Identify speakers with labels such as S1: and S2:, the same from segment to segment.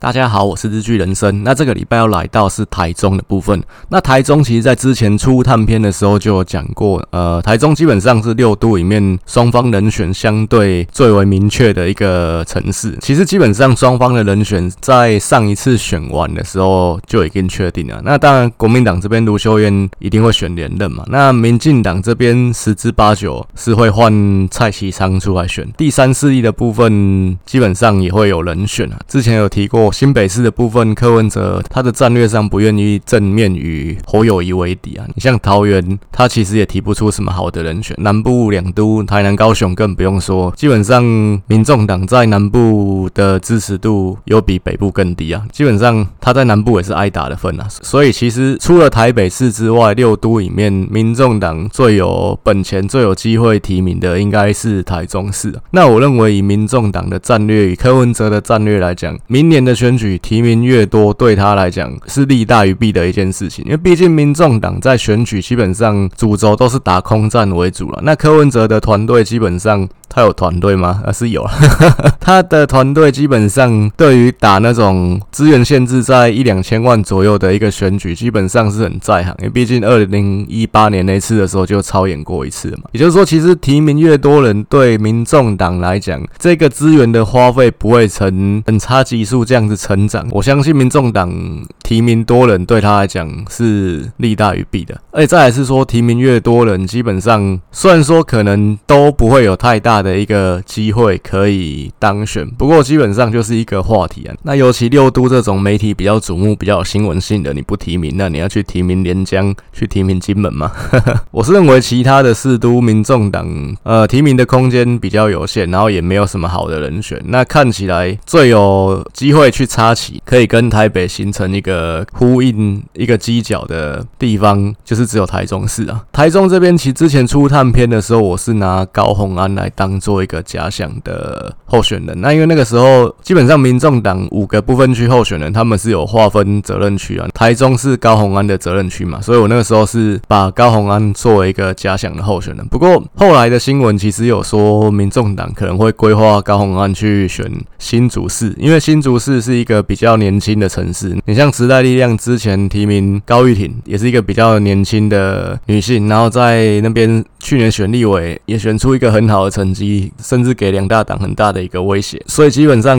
S1: 大家好，我是日剧人生。那这个礼拜要来到是台中的部分。那台中其实在之前初探片的时候就有讲过，呃，台中基本上是六都里面双方人选相对最为明确的一个城市。其实基本上双方的人选在上一次选完的时候就已经确定了。那当然，国民党这边卢秀燕一定会选连任嘛。那民进党这边十之八九是会换蔡其昌出来选。第三势力的部分基本上也会有人选啊。之前有提过。新北市的部分，柯文哲他的战略上不愿意正面与侯友谊为敌啊。你像桃园，他其实也提不出什么好的人选。南部两都，台南、高雄更不用说，基本上民众党在南部的支持度又 比北部更低啊。基本上他在南部也是挨打的份啊。所以其实除了台北市之外，六都里面民众党最有本钱、最有机会提名的，应该是台中市。那我认为以民众党的战略与柯文哲的战略来讲，明年的。选举提名越多，对他来讲是利大于弊的一件事情，因为毕竟民众党在选举基本上主轴都是打空战为主了。那柯文哲的团队基本上。他有团队吗？啊，是有。他的团队基本上对于打那种资源限制在一两千万左右的一个选举，基本上是很在行。因为毕竟二零一八年那次的时候就操演过一次嘛。也就是说，其实提名越多人，对民众党来讲，这个资源的花费不会成很差级数这样子成长。我相信民众党提名多人对他来讲是利大于弊的。而且再来是说，提名越多人，基本上虽然说可能都不会有太大。的一个机会可以当选，不过基本上就是一个话题啊。那尤其六都这种媒体比较瞩目、比较有新闻性的，你不提名，那你要去提名连江，去提名金门吗？我是认为其他的四都民众党，呃，提名的空间比较有限，然后也没有什么好的人选。那看起来最有机会去插旗，可以跟台北形成一个呼应、一个犄角的地方，就是只有台中市啊。台中这边其实之前初探片的时候，我是拿高虹安来当。做一个假想的候选人，那因为那个时候基本上民众党五个不分区候选人，他们是有划分责任区啊，台中是高虹安的责任区嘛，所以我那个时候是把高虹安作为一个假想的候选人。不过后来的新闻其实有说，民众党可能会规划高虹安去选新竹市，因为新竹市是一个比较年轻的城市。你像时代力量之前提名高玉婷，也是一个比较年轻的女性，然后在那边去年选立委也选出一个很好的成绩。甚至给两大党很大的一个威胁，所以基本上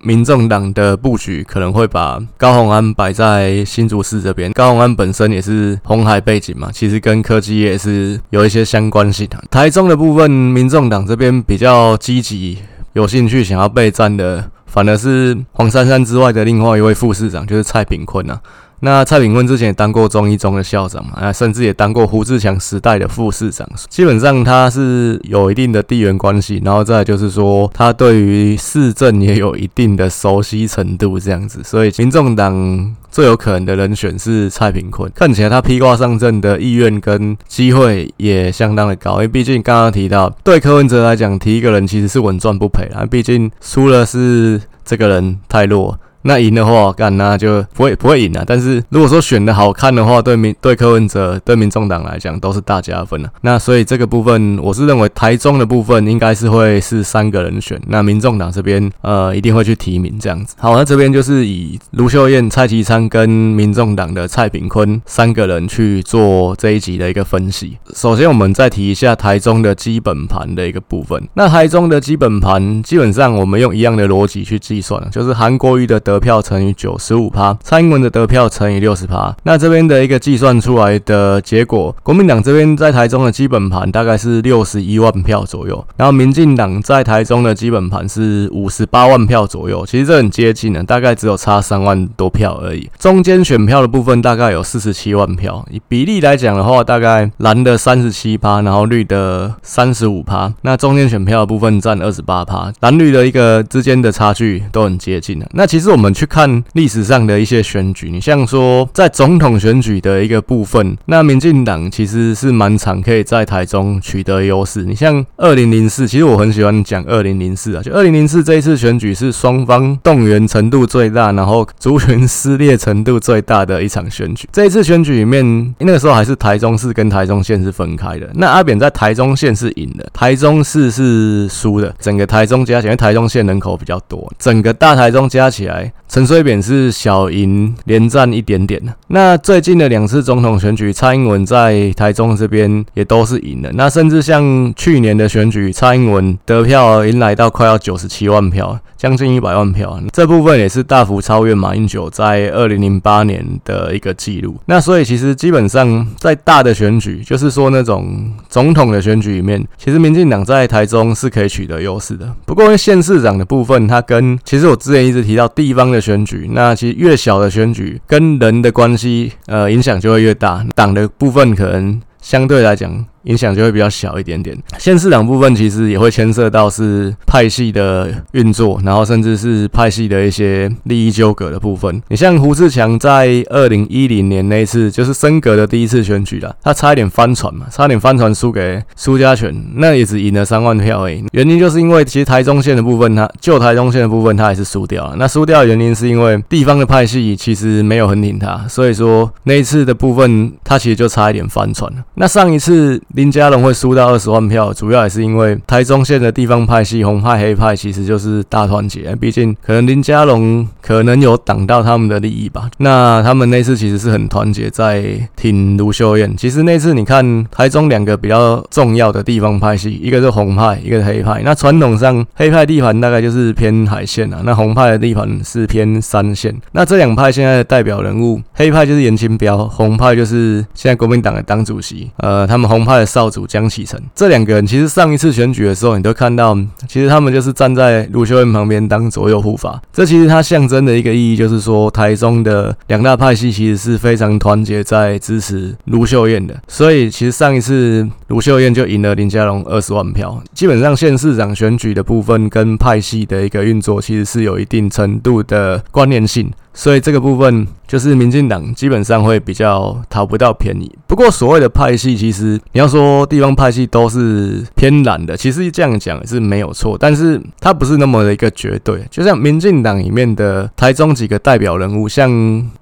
S1: 民众党的布局可能会把高虹安摆在新竹市这边。高虹安本身也是红海背景嘛，其实跟科技也是有一些相关性的。台中的部分，民众党这边比较积极、有兴趣想要备战的，反而是黄珊珊之外的另外一位副市长，就是蔡炳坤啊。那蔡炳坤之前也当过中一中的校长嘛，啊，甚至也当过胡志强时代的副市长，基本上他是有一定的地缘关系，然后再就是说他对于市政也有一定的熟悉程度这样子，所以民众党最有可能的人选是蔡炳坤，看起来他披挂上阵的意愿跟机会也相当的高，因为毕竟刚刚提到对柯文哲来讲，提一个人其实是稳赚不赔啊，毕竟输了是这个人太弱。那赢的话，干那就不会不会赢了。但是如果说选的好看的话，对民对柯文哲对民众党来讲都是大加分了。那所以这个部分，我是认为台中的部分应该是会是三个人选。那民众党这边呃一定会去提名这样子。好，那这边就是以卢秀燕、蔡其昌跟民众党的蔡炳坤三个人去做这一集的一个分析。首先，我们再提一下台中的基本盘的一个部分。那台中的基本盘基本上我们用一样的逻辑去计算，就是韩国瑜的得。得票乘以九十五趴，蔡英文的得票乘以六十趴。那这边的一个计算出来的结果，国民党这边在台中的基本盘大概是六十一万票左右，然后民进党在台中的基本盘是五十八万票左右。其实这很接近的，大概只有差三万多票而已。中间选票的部分大概有四十七万票，以比例来讲的话，大概蓝的三十七趴，然后绿的三十五趴。那中间选票的部分占二十八趴，蓝绿的一个之间的差距都很接近的。那其实我们。我们去看历史上的一些选举，你像说在总统选举的一个部分，那民进党其实是蛮常可以在台中取得优势。你像二零零四，其实我很喜欢讲二零零四啊，就二零零四这一次选举是双方动员程度最大，然后族群撕裂程度最大的一场选举。这一次选举里面，那个时候还是台中市跟台中县是分开的。那阿扁在台中县是赢的，台中市是输的。整个台中加起来，台中县人口比较多，整个大台中加起来。陈水扁是小赢连战一点点。那最近的两次总统选举，蔡英文在台中这边也都是赢的。那甚至像去年的选举，蔡英文得票迎来到快要九十七万票，将近一百万票。这部分也是大幅超越马英九在二零零八年的一个记录。那所以其实基本上在大的选举，就是说那种总统的选举里面，其实民进党在台中是可以取得优势的。不过因为县市长的部分，它跟其实我之前一直提到地方的选举，那其实越小的选举跟人的关系，呃，影响就会越大。党的部分可能相对来讲。影响就会比较小一点点。县市长部分其实也会牵涉到是派系的运作，然后甚至是派系的一些利益纠葛的部分。你像胡志强在二零一零年那一次，就是升格的第一次选举啦，他差一点翻船嘛，差点翻船输给苏家全，那也只赢了三万票而已。原因就是因为其实台中县的部分，他就台中县的部分他还是输掉了。那输掉的原因是因为地方的派系其实没有很挺他，所以说那一次的部分他其实就差一点翻船了。那上一次。林佳龙会输到二十万票，主要也是因为台中县的地方派系红派黑派其实就是大团结，毕竟可能林佳龙可能有挡到他们的利益吧。那他们那次其实是很团结在挺卢秀燕。其实那次你看台中两个比较重要的地方派系，一个是红派，一个是黑派。那传统上黑派地盘大概就是偏海线啊，那红派的地盘是偏山线。那这两派现在的代表人物，黑派就是颜清标，红派就是现在国民党的党主席。呃，他们红派。少主江启臣这两个人，其实上一次选举的时候，你都看到，其实他们就是站在卢秀燕旁边当左右护法。这其实它象征的一个意义，就是说台中的两大派系其实是非常团结在支持卢秀燕的。所以其实上一次卢秀燕就赢了林佳龙二十万票。基本上县市长选举的部分跟派系的一个运作，其实是有一定程度的关联性。所以这个部分就是民进党基本上会比较讨不到便宜。不过所谓的派系，其实你要说地方派系都是偏蓝的，其实这样讲是没有错。但是它不是那么的一个绝对。就像民进党里面的台中几个代表人物，像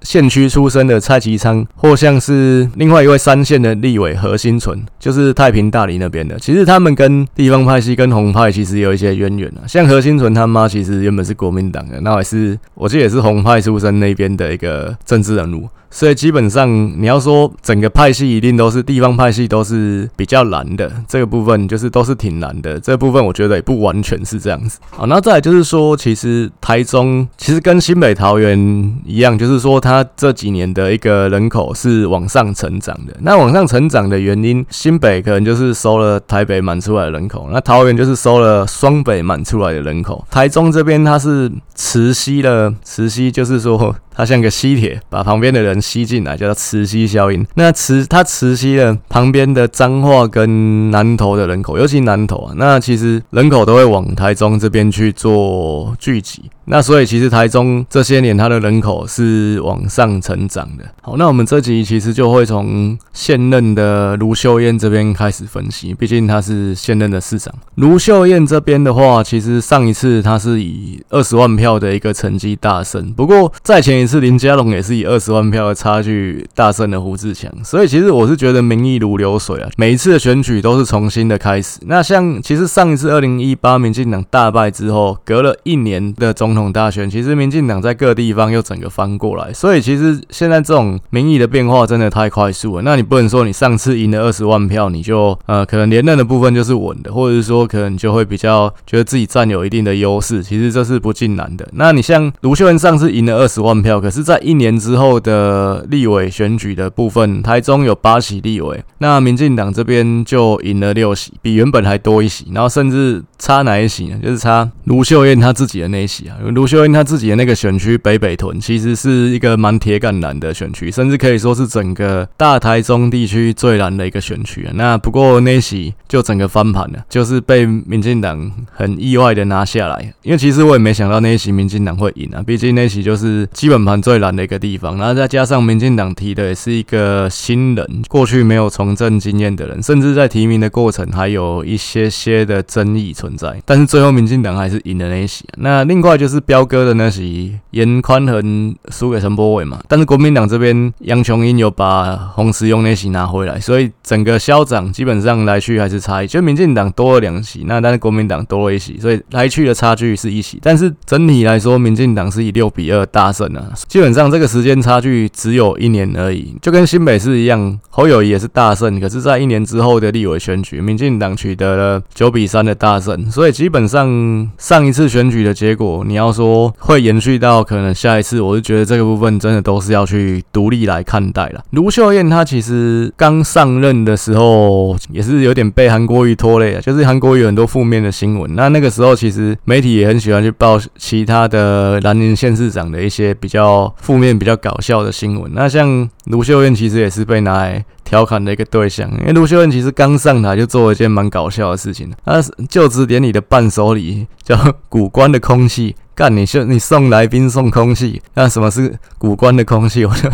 S1: 县区出身的蔡其昌，或像是另外一位三线的立委何新存，就是太平大里那边的。其实他们跟地方派系跟红派其实有一些渊源啊。像何新存他妈其实原本是国民党的，那也是我记得也是红派出身。在那边的一个政治人物。所以基本上你要说整个派系一定都是地方派系都是比较蓝的，这个部分就是都是挺蓝的。这部分我觉得也不完全是这样子。好，那再来就是说，其实台中其实跟新北桃园一样，就是说它这几年的一个人口是往上成长的。那往上成长的原因，新北可能就是收了台北满出来的人口，那桃园就是收了双北满出来的人口。台中这边它是磁吸了，磁吸就是说。它像个吸铁，把旁边的人吸进来，叫做磁吸效应。那磁它磁吸了旁边的彰化跟南投的人口，尤其南投啊，那其实人口都会往台中这边去做聚集。那所以其实台中这些年它的人口是往上成长的。好，那我们这集其实就会从现任的卢秀燕这边开始分析，毕竟她是现任的市长。卢秀燕这边的话，其实上一次她是以二十万票的一个成绩大胜，不过在前一次林佳龙也是以二十万票的差距大胜了胡志强。所以其实我是觉得民意如流水啊，每一次的选举都是重新的开始。那像其实上一次二零一八民进党大败之后，隔了一年的中。统大选，其实民进党在各地方又整个翻过来，所以其实现在这种民意的变化真的太快速了。那你不能说你上次赢了二十万票，你就呃可能连任的部分就是稳的，或者是说可能就会比较觉得自己占有一定的优势。其实这是不尽然的。那你像卢秀燕上次赢了二十万票，可是在一年之后的立委选举的部分，台中有八席立委，那民进党这边就赢了六席，比原本还多一席，然后甚至差哪一席呢？就是差卢秀燕她自己的那一席啊。卢秀燕她自己的那个选区北北屯，其实是一个蛮铁杆蓝的选区，甚至可以说是整个大台中地区最蓝的一个选区啊。那不过那席就整个翻盘了，就是被民进党很意外的拿下来。因为其实我也没想到那席民进党会赢啊，毕竟那席就是基本盘最蓝的一个地方，然后再加上民进党提的也是一个新人，过去没有从政经验的人，甚至在提名的过程还有一些些的争议存在。但是最后民进党还是赢了那席。那另外就是。是彪哥的那席严宽恒输给陈柏伟嘛，但是国民党这边杨琼英有把洪慈庸那席拿回来，所以整个消长基本上来去还是差异，就民进党多了两席，那但是国民党多了一席，所以来去的差距是一席，但是整体来说，民进党是以六比二大胜啊，基本上这个时间差距只有一年而已，就跟新北市一样，侯友谊也是大胜，可是，在一年之后的立委选举，民进党取得了九比三的大胜，所以基本上上一次选举的结果，你要要说会延续到可能下一次，我就觉得这个部分真的都是要去独立来看待了。卢秀燕她其实刚上任的时候也是有点被韩国瑜拖累啊，就是韩国瑜有很多负面的新闻，那那个时候其实媒体也很喜欢去报其他的兰陵县市长的一些比较负面、比较搞笑的新闻。那像卢秀燕其实也是被拿来调侃的一个对象，因为卢秀燕其实刚上台就做了一件蛮搞笑的事情，她就职典礼的伴手礼叫古关的空气。干你秀你送来宾送空气，那什么是古关的空气？我就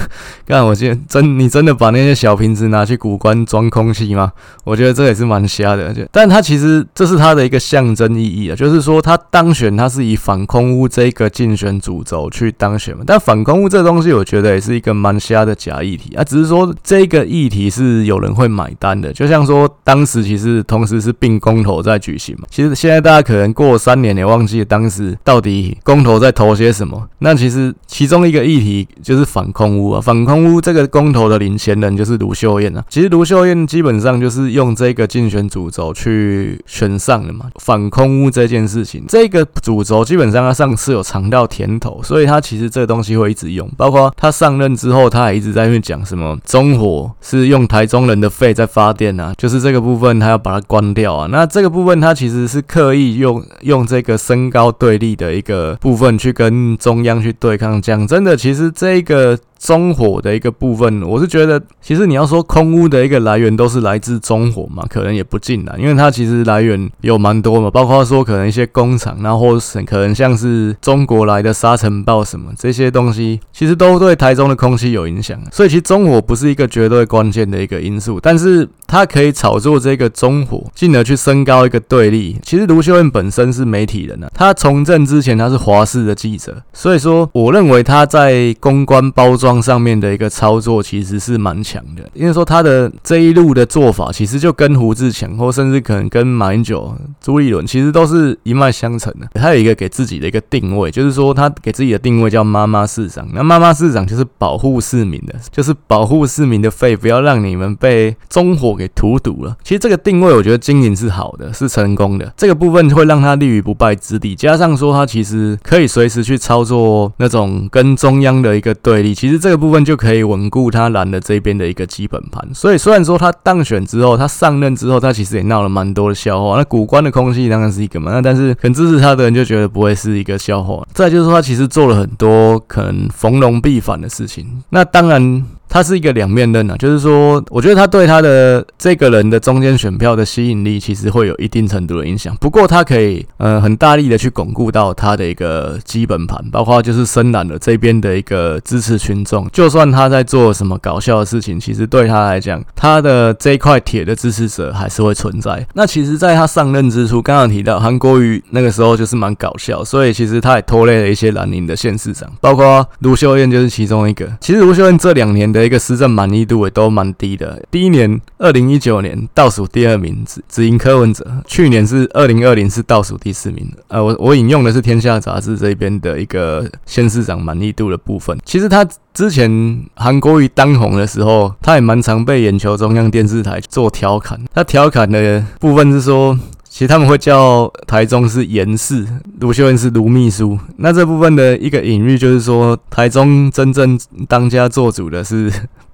S1: 干，我觉得真你真的把那些小瓶子拿去古关装空气吗？我觉得这也是蛮瞎的。就，但他其实这是他的一个象征意义啊，就是说他当选，他是以反空污这个竞选主轴去当选嘛。但反空污这东西，我觉得也是一个蛮瞎的假议题啊。只是说这个议题是有人会买单的，就像说当时其实同时是并公投在举行嘛。其实现在大家可能过三年也忘记了当时到底。公投在投些什么？那其实其中一个议题就是反空屋啊，反空屋这个公投的领衔人就是卢秀燕啊。其实卢秀燕基本上就是用这个竞选主轴去选上的嘛。反空屋这件事情，这个主轴基本上他上次有尝到甜头，所以他其实这个东西会一直用。包括他上任之后，他还一直在因为讲什么中火是用台中人的肺在发电啊，就是这个部分他要把它关掉啊。那这个部分他其实是刻意用用这个身高对立的一个。部分去跟中央去对抗，讲真的，其实这个。中火的一个部分，我是觉得，其实你要说空污的一个来源都是来自中火嘛，可能也不尽然，因为它其实来源有蛮多嘛，包括说可能一些工厂，然后或是可能像是中国来的沙尘暴什么这些东西，其实都对台中的空气有影响。所以其实中火不是一个绝对关键的一个因素，但是它可以炒作这个中火，进而去升高一个对立。其实卢秀燕本身是媒体人啊，他从政之前他是华视的记者，所以说我认为他在公关包装。上面的一个操作其实是蛮强的，因为说他的这一路的做法，其实就跟胡志强，或甚至可能跟马英九、朱立伦，其实都是一脉相承的。他有一个给自己的一个定位，就是说他给自己的定位叫“妈妈市长”。那“妈妈市长”就是保护市民的，就是保护市民的肺，不要让你们被中火给荼毒了。其实这个定位，我觉得经营是好的，是成功的。这个部分会让他立于不败之地。加上说他其实可以随时去操作那种跟中央的一个对立，其实。这个部分就可以稳固他蓝的这边的一个基本盘，所以虽然说他当选之后，他上任之后，他其实也闹了蛮多的笑话。那古关的空气当然是一个嘛，那但是肯支持他的人就觉得不会是一个笑话。再就是说，他其实做了很多可能逢龙必反的事情。那当然。他是一个两面刃啊，就是说，我觉得他对他的这个人的中间选票的吸引力，其实会有一定程度的影响。不过，他可以呃很大力的去巩固到他的一个基本盘，包括就是深蓝的这边的一个支持群众。就算他在做什么搞笑的事情，其实对他来讲，他的这一块铁的支持者还是会存在。那其实，在他上任之初，刚刚提到韩国瑜那个时候就是蛮搞笑，所以其实他也拖累了一些蓝营的县市长，包括卢秀燕就是其中一个。其实卢秀燕这两年的。一个施政满意度也都蛮低的。第一年，二零一九年倒数第二名，只只赢柯文哲。去年是二零二零是倒数第四名。呃，我我引用的是《天下杂志》这边的一个县市长满意度的部分。其实他之前韩国瑜当红的时候，他也蛮常被眼球中央电视台做调侃。他调侃的部分是说。其实他们会叫台中是严氏，卢秀恩是卢秘书。那这部分的一个隐喻就是说，台中真正当家做主的是。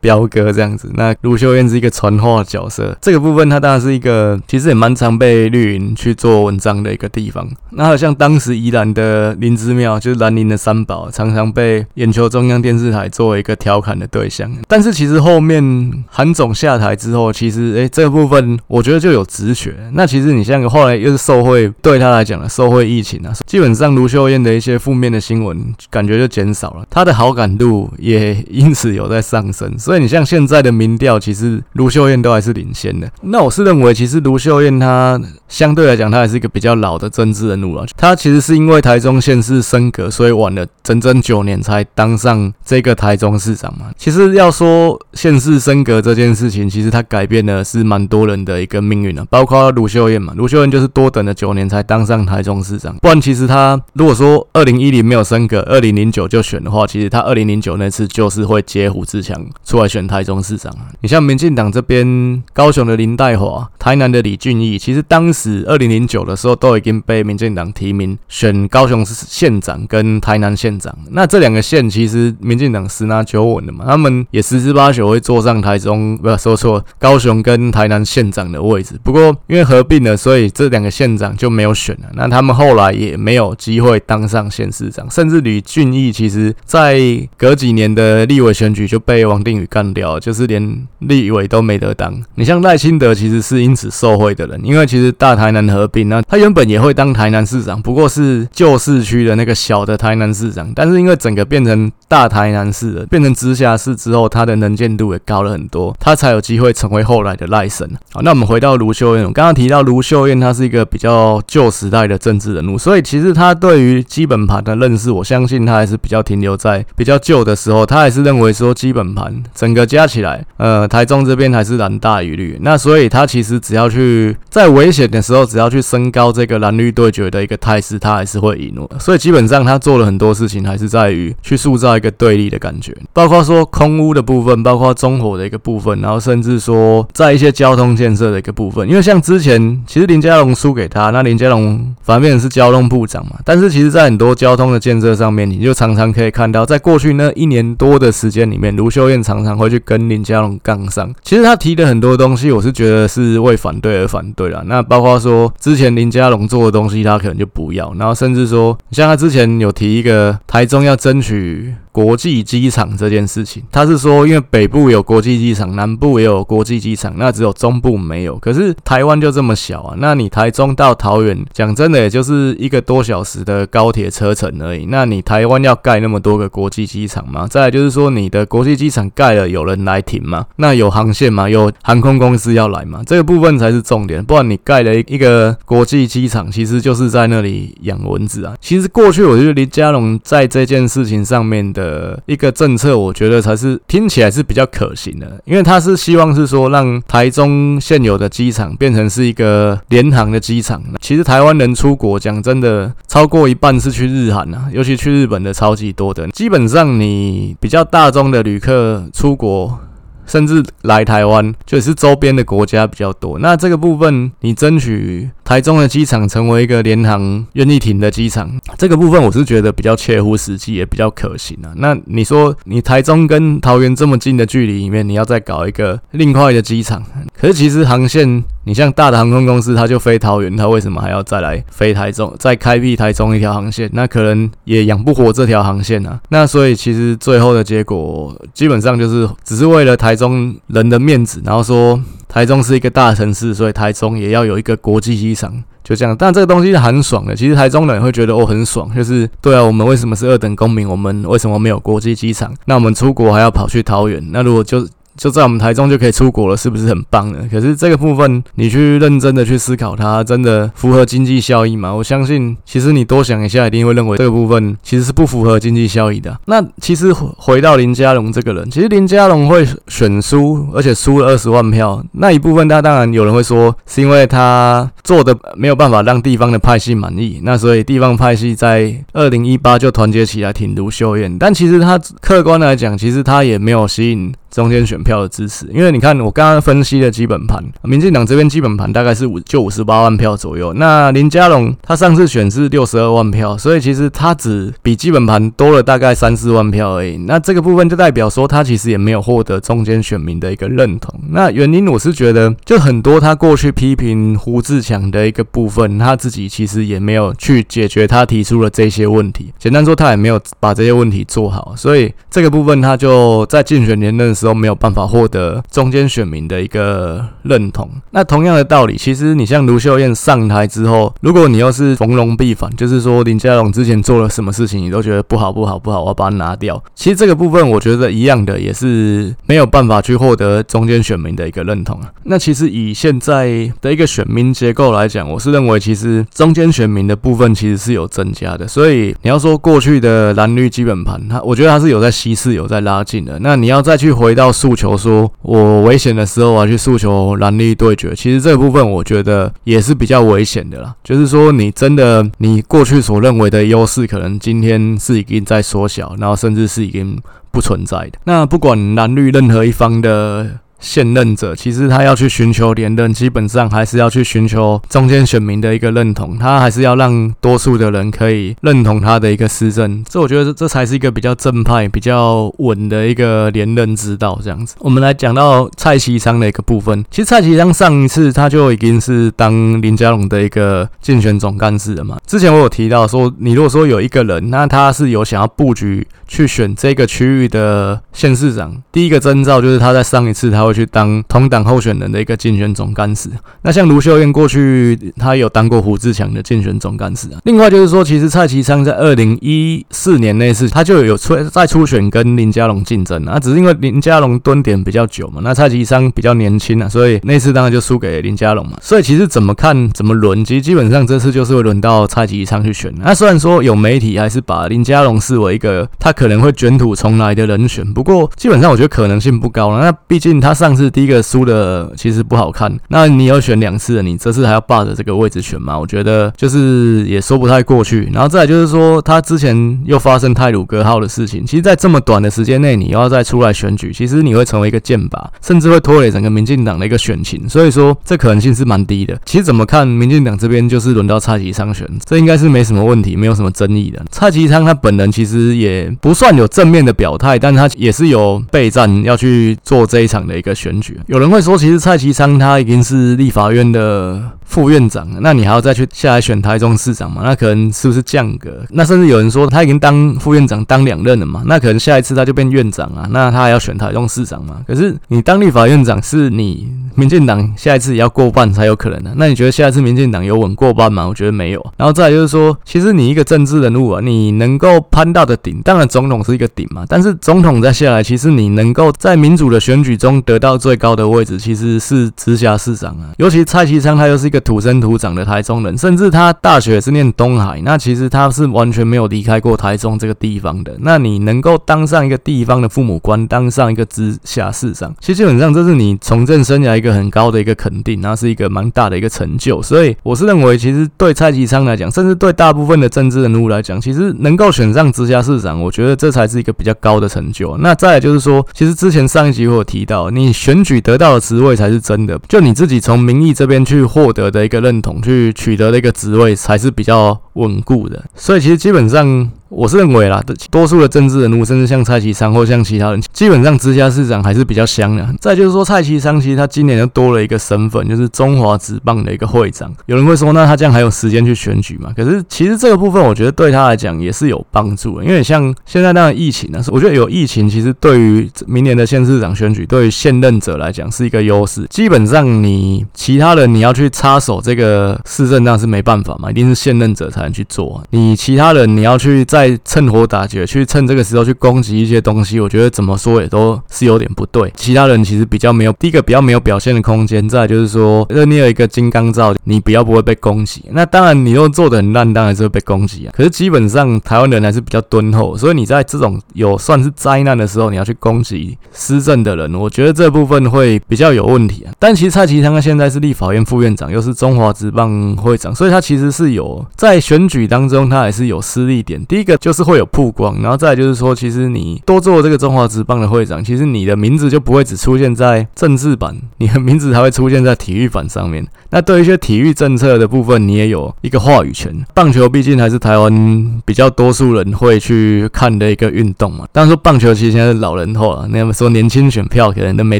S1: 飙哥这样子，那卢秀燕是一个传话角色，这个部分它当然是一个，其实也蛮常被绿营去做文章的一个地方。那好像当时宜兰的林之妙，就是兰陵的三宝，常常被眼球中央电视台作为一个调侃的对象。但是其实后面韩总下台之后，其实诶、这个部分我觉得就有止血。那其实你像后来又是受贿，对他来讲的受贿疫情啊，基本上卢秀燕的一些负面的新闻感觉就减少了，他的好感度也因此有在上升，所以。你像现在的民调，其实卢秀燕都还是领先的。那我是认为，其实卢秀燕她相对来讲，她还是一个比较老的政治人物了。她其实是因为台中县市升格，所以晚了整整九年才当上这个台中市长嘛。其实要说县市升格这件事情，其实它改变的是蛮多人的一个命运的，包括卢秀燕嘛。卢秀燕就是多等了九年才当上台中市长，不然其实她如果说二零一零没有升格，二零零九就选的话，其实她二零零九那次就是会接胡志强来选台中市长。你像民进党这边，高雄的林岱樺，台南的李俊义，其实当时二零零九的时候都已经被民进党提名选高雄市县长跟台南县长。那这两个县其实民进党十拿九稳的嘛，他们也十之八九会坐上台中，不要说错，高雄跟台南县长的位置。不过因为合并了，所以这两个县长就没有选了。那他们后来也没有机会当上县市长，甚至李俊义其实在隔几年的立委选举就被王定宇干掉，就是连立委都没得当。你像赖清德其实是因此受贿的人，因为其实大台南合并，那他原本也会当台南市长，不过是旧市区的那个小的台南市长，但是因为整个变成大台南市了，变成直辖市之后，他的能见度也高了很多，他才有机会成为后来的赖神。好，那我们回到卢秀燕，我刚刚提到卢秀燕，她是一个比较旧时代的政治人物，所以其实他对于基本盘的认识，我相信他还是比较停留在比较旧的时候，他还是认为说基本盘整个加起来，呃，台中这边还是蓝大于绿，那所以他其实只要去在危险的时候，只要去升高这个蓝绿对决的一个态势，他还是会赢。所以基本上他做了很多事情，还是在于去塑造一个对立的感觉，包括说空屋的部分，包括中火的一个部分，然后甚至说在一些交通建设的一个部分，因为像之前其实林佳龙输给他，那林佳龙反面是交通部长嘛，但是其实在很多交通的建设上面，你就常常可以看到，在过去那一年多的时间里面，卢秀燕常常常会去跟林佳龙杠上。其实他提的很多东西，我是觉得是为反对而反对啦。那包括说之前林佳龙做的东西，他可能就不要，然后甚至说，像他之前有提一个台中要争取。国际机场这件事情，他是说，因为北部有国际机场，南部也有国际机场，那只有中部没有。可是台湾就这么小啊，那你台中到桃园，讲真的，也就是一个多小时的高铁车程而已。那你台湾要盖那么多个国际机场吗？再来就是说，你的国际机场盖了，有人来停吗？那有航线吗？有航空公司要来吗？这个部分才是重点。不然你盖了一个国际机场，其实就是在那里养蚊子啊。其实过去我觉得林佳龙在这件事情上面的。呃，一个政策，我觉得才是听起来是比较可行的，因为他是希望是说让台中现有的机场变成是一个联航的机场。其实台湾人出国，讲真的，超过一半是去日韩啊，尤其去日本的超级多的。基本上你比较大众的旅客出国。甚至来台湾，就是周边的国家比较多。那这个部分，你争取台中的机场成为一个联航愿意停的机场，这个部分我是觉得比较切乎实际，也比较可行啊。那你说，你台中跟桃园这么近的距离里面，你要再搞一个另外的机场，可是其实航线。你像大的航空公司，它就飞桃园，它为什么还要再来飞台中，再开辟台中一条航线？那可能也养不活这条航线啊。那所以其实最后的结果，基本上就是只是为了台中人的面子，然后说台中是一个大城市，所以台中也要有一个国际机场，就这样。但这个东西是很爽的，其实台中人会觉得哦很爽，就是对啊，我们为什么是二等公民？我们为什么没有国际机场？那我们出国还要跑去桃园？那如果就就在我们台中就可以出国了，是不是很棒呢？可是这个部分你去认真的去思考，它真的符合经济效益吗？我相信，其实你多想一下，一定会认为这个部分其实是不符合经济效益的。那其实回到林佳龙这个人，其实林佳龙会选输，而且输了二十万票，那一部分他当然有人会说是因为他做的没有办法让地方的派系满意，那所以地方派系在二零一八就团结起来挺卢秀燕。但其实他客观来讲，其实他也没有吸引。中间选票的支持，因为你看我刚刚分析的基本盘，民进党这边基本盘大概是五就五十八万票左右。那林佳龙他上次选是六十二万票，所以其实他只比基本盘多了大概三四万票而已。那这个部分就代表说他其实也没有获得中间选民的一个认同。那原因我是觉得，就很多他过去批评胡志强的一个部分，他自己其实也没有去解决他提出的这些问题。简单说，他也没有把这些问题做好，所以这个部分他就在竞选连任。时候没有办法获得中间选民的一个认同。那同样的道理，其实你像卢秀燕上台之后，如果你又是逢龙必反，就是说林佳龙之前做了什么事情，你都觉得不好不好不好，我要把它拿掉。其实这个部分我觉得一样的，也是没有办法去获得中间选民的一个认同啊。那其实以现在的一个选民结构来讲，我是认为其实中间选民的部分其实是有增加的。所以你要说过去的蓝绿基本盘，它我觉得它是有在稀释，有在拉近的。那你要再去回回到诉求，说我危险的时候我要去诉求蓝绿对决，其实这部分我觉得也是比较危险的啦。就是说你真的你过去所认为的优势，可能今天是已经在缩小，然后甚至是已经不存在的。那不管蓝绿任何一方的。现任者其实他要去寻求连任，基本上还是要去寻求中间选民的一个认同，他还是要让多数的人可以认同他的一个施政。这我觉得这才是一个比较正派、比较稳的一个连任之道。这样子，我们来讲到蔡其昌的一个部分。其实蔡其昌上一次他就已经是当林佳龙的一个竞选总干事了嘛。之前我有提到说，你如果说有一个人，那他是有想要布局去选这个区域的县市长，第一个征兆就是他在上一次他。会去当同党候选人的一个竞选总干事。那像卢秀燕过去，她有当过胡志强的竞选总干事啊。另外就是说，其实蔡其昌在二零一四年那次，他就有出在初选跟林佳龙竞争啊，只是因为林佳龙蹲点比较久嘛，那蔡其昌比较年轻啊，所以那次当然就输给林佳龙嘛。所以其实怎么看怎么轮，其实基本上这次就是会轮到蔡其昌去选。那虽然说有媒体还是把林佳龙视为一个他可能会卷土重来的人选，不过基本上我觉得可能性不高了。那毕竟他。上次第一个输的其实不好看，那你要选两次，你这次还要霸着这个位置选吗？我觉得就是也说不太过去。然后再来就是说，他之前又发生泰鲁格号的事情，其实，在这么短的时间内，你要再出来选举，其实你会成为一个箭靶，甚至会拖累整个民进党的一个选情。所以说，这可能性是蛮低的。其实怎么看，民进党这边就是轮到蔡其昌选，这应该是没什么问题，没有什么争议的。蔡其昌他本人其实也不算有正面的表态，但他也是有备战要去做这一场的一个。的选举，有人会说，其实蔡其昌他已经是立法院的副院长了，那你还要再去下来选台中市长嘛？那可能是不是降格？那甚至有人说他已经当副院长当两任了嘛？那可能下一次他就变院长啊？那他还要选台中市长嘛？可是你当立法院长是你民进党下一次也要过半才有可能的，那你觉得下一次民进党有稳过半吗？我觉得没有。然后再就是说，其实你一个政治人物啊，你能够攀到的顶，当然总统是一个顶嘛，但是总统再下来，其实你能够在民主的选举中得。到最高的位置其实是直辖市长啊，尤其蔡其昌他又是一个土生土长的台中人，甚至他大学是念东海，那其实他是完全没有离开过台中这个地方的。那你能够当上一个地方的父母官，当上一个直辖市长，其实基本上这是你从政生涯一个很高的一个肯定，那是一个蛮大的一个成就。所以我是认为，其实对蔡其昌来讲，甚至对大部分的政治人物来讲，其实能够选上直辖市长，我觉得这才是一个比较高的成就。那再来就是说，其实之前上一集我有提到你。你选举得到的职位才是真的，就你自己从民意这边去获得的一个认同，去取得的一个职位才是比较稳固的。所以其实基本上。我是认为啦，多数的政治人物，甚至像蔡其昌或像其他人，基本上直辖市长还是比较香的。再就是说，蔡其昌其实他今年又多了一个身份，就是中华职棒的一个会长。有人会说，那他这样还有时间去选举吗？可是其实这个部分，我觉得对他来讲也是有帮助的，因为像现在那样疫情呢，我觉得有疫情，其实对于明年的县市长选举，对于现任者来讲是一个优势。基本上你其他人你要去插手这个市政，那是没办法嘛，一定是现任者才能去做。你其他人你要去在在趁火打劫，去趁这个时候去攻击一些东西，我觉得怎么说也都是有点不对。其他人其实比较没有，第一个比较没有表现的空间。再来就是说，如果你有一个金刚罩，你比较不会被攻击。那当然，你又做得很烂，当然是会被攻击啊。可是基本上台湾人还是比较敦厚，所以你在这种有算是灾难的时候，你要去攻击施政的人，我觉得这部分会比较有问题啊。但其实蔡其昌他现在是立法院副院长，又是中华职棒会长，所以他其实是有在选举当中，他还是有私利点。第一个。就是会有曝光，然后再就是说，其实你多做这个中华职棒的会长，其实你的名字就不会只出现在政治版，你的名字还会出现在体育版上面。那对于一些体育政策的部分，你也有一个话语权。棒球毕竟还是台湾比较多数人会去看的一个运动嘛。当然说棒球其实现在是老人后了，那么说年轻选票可能都没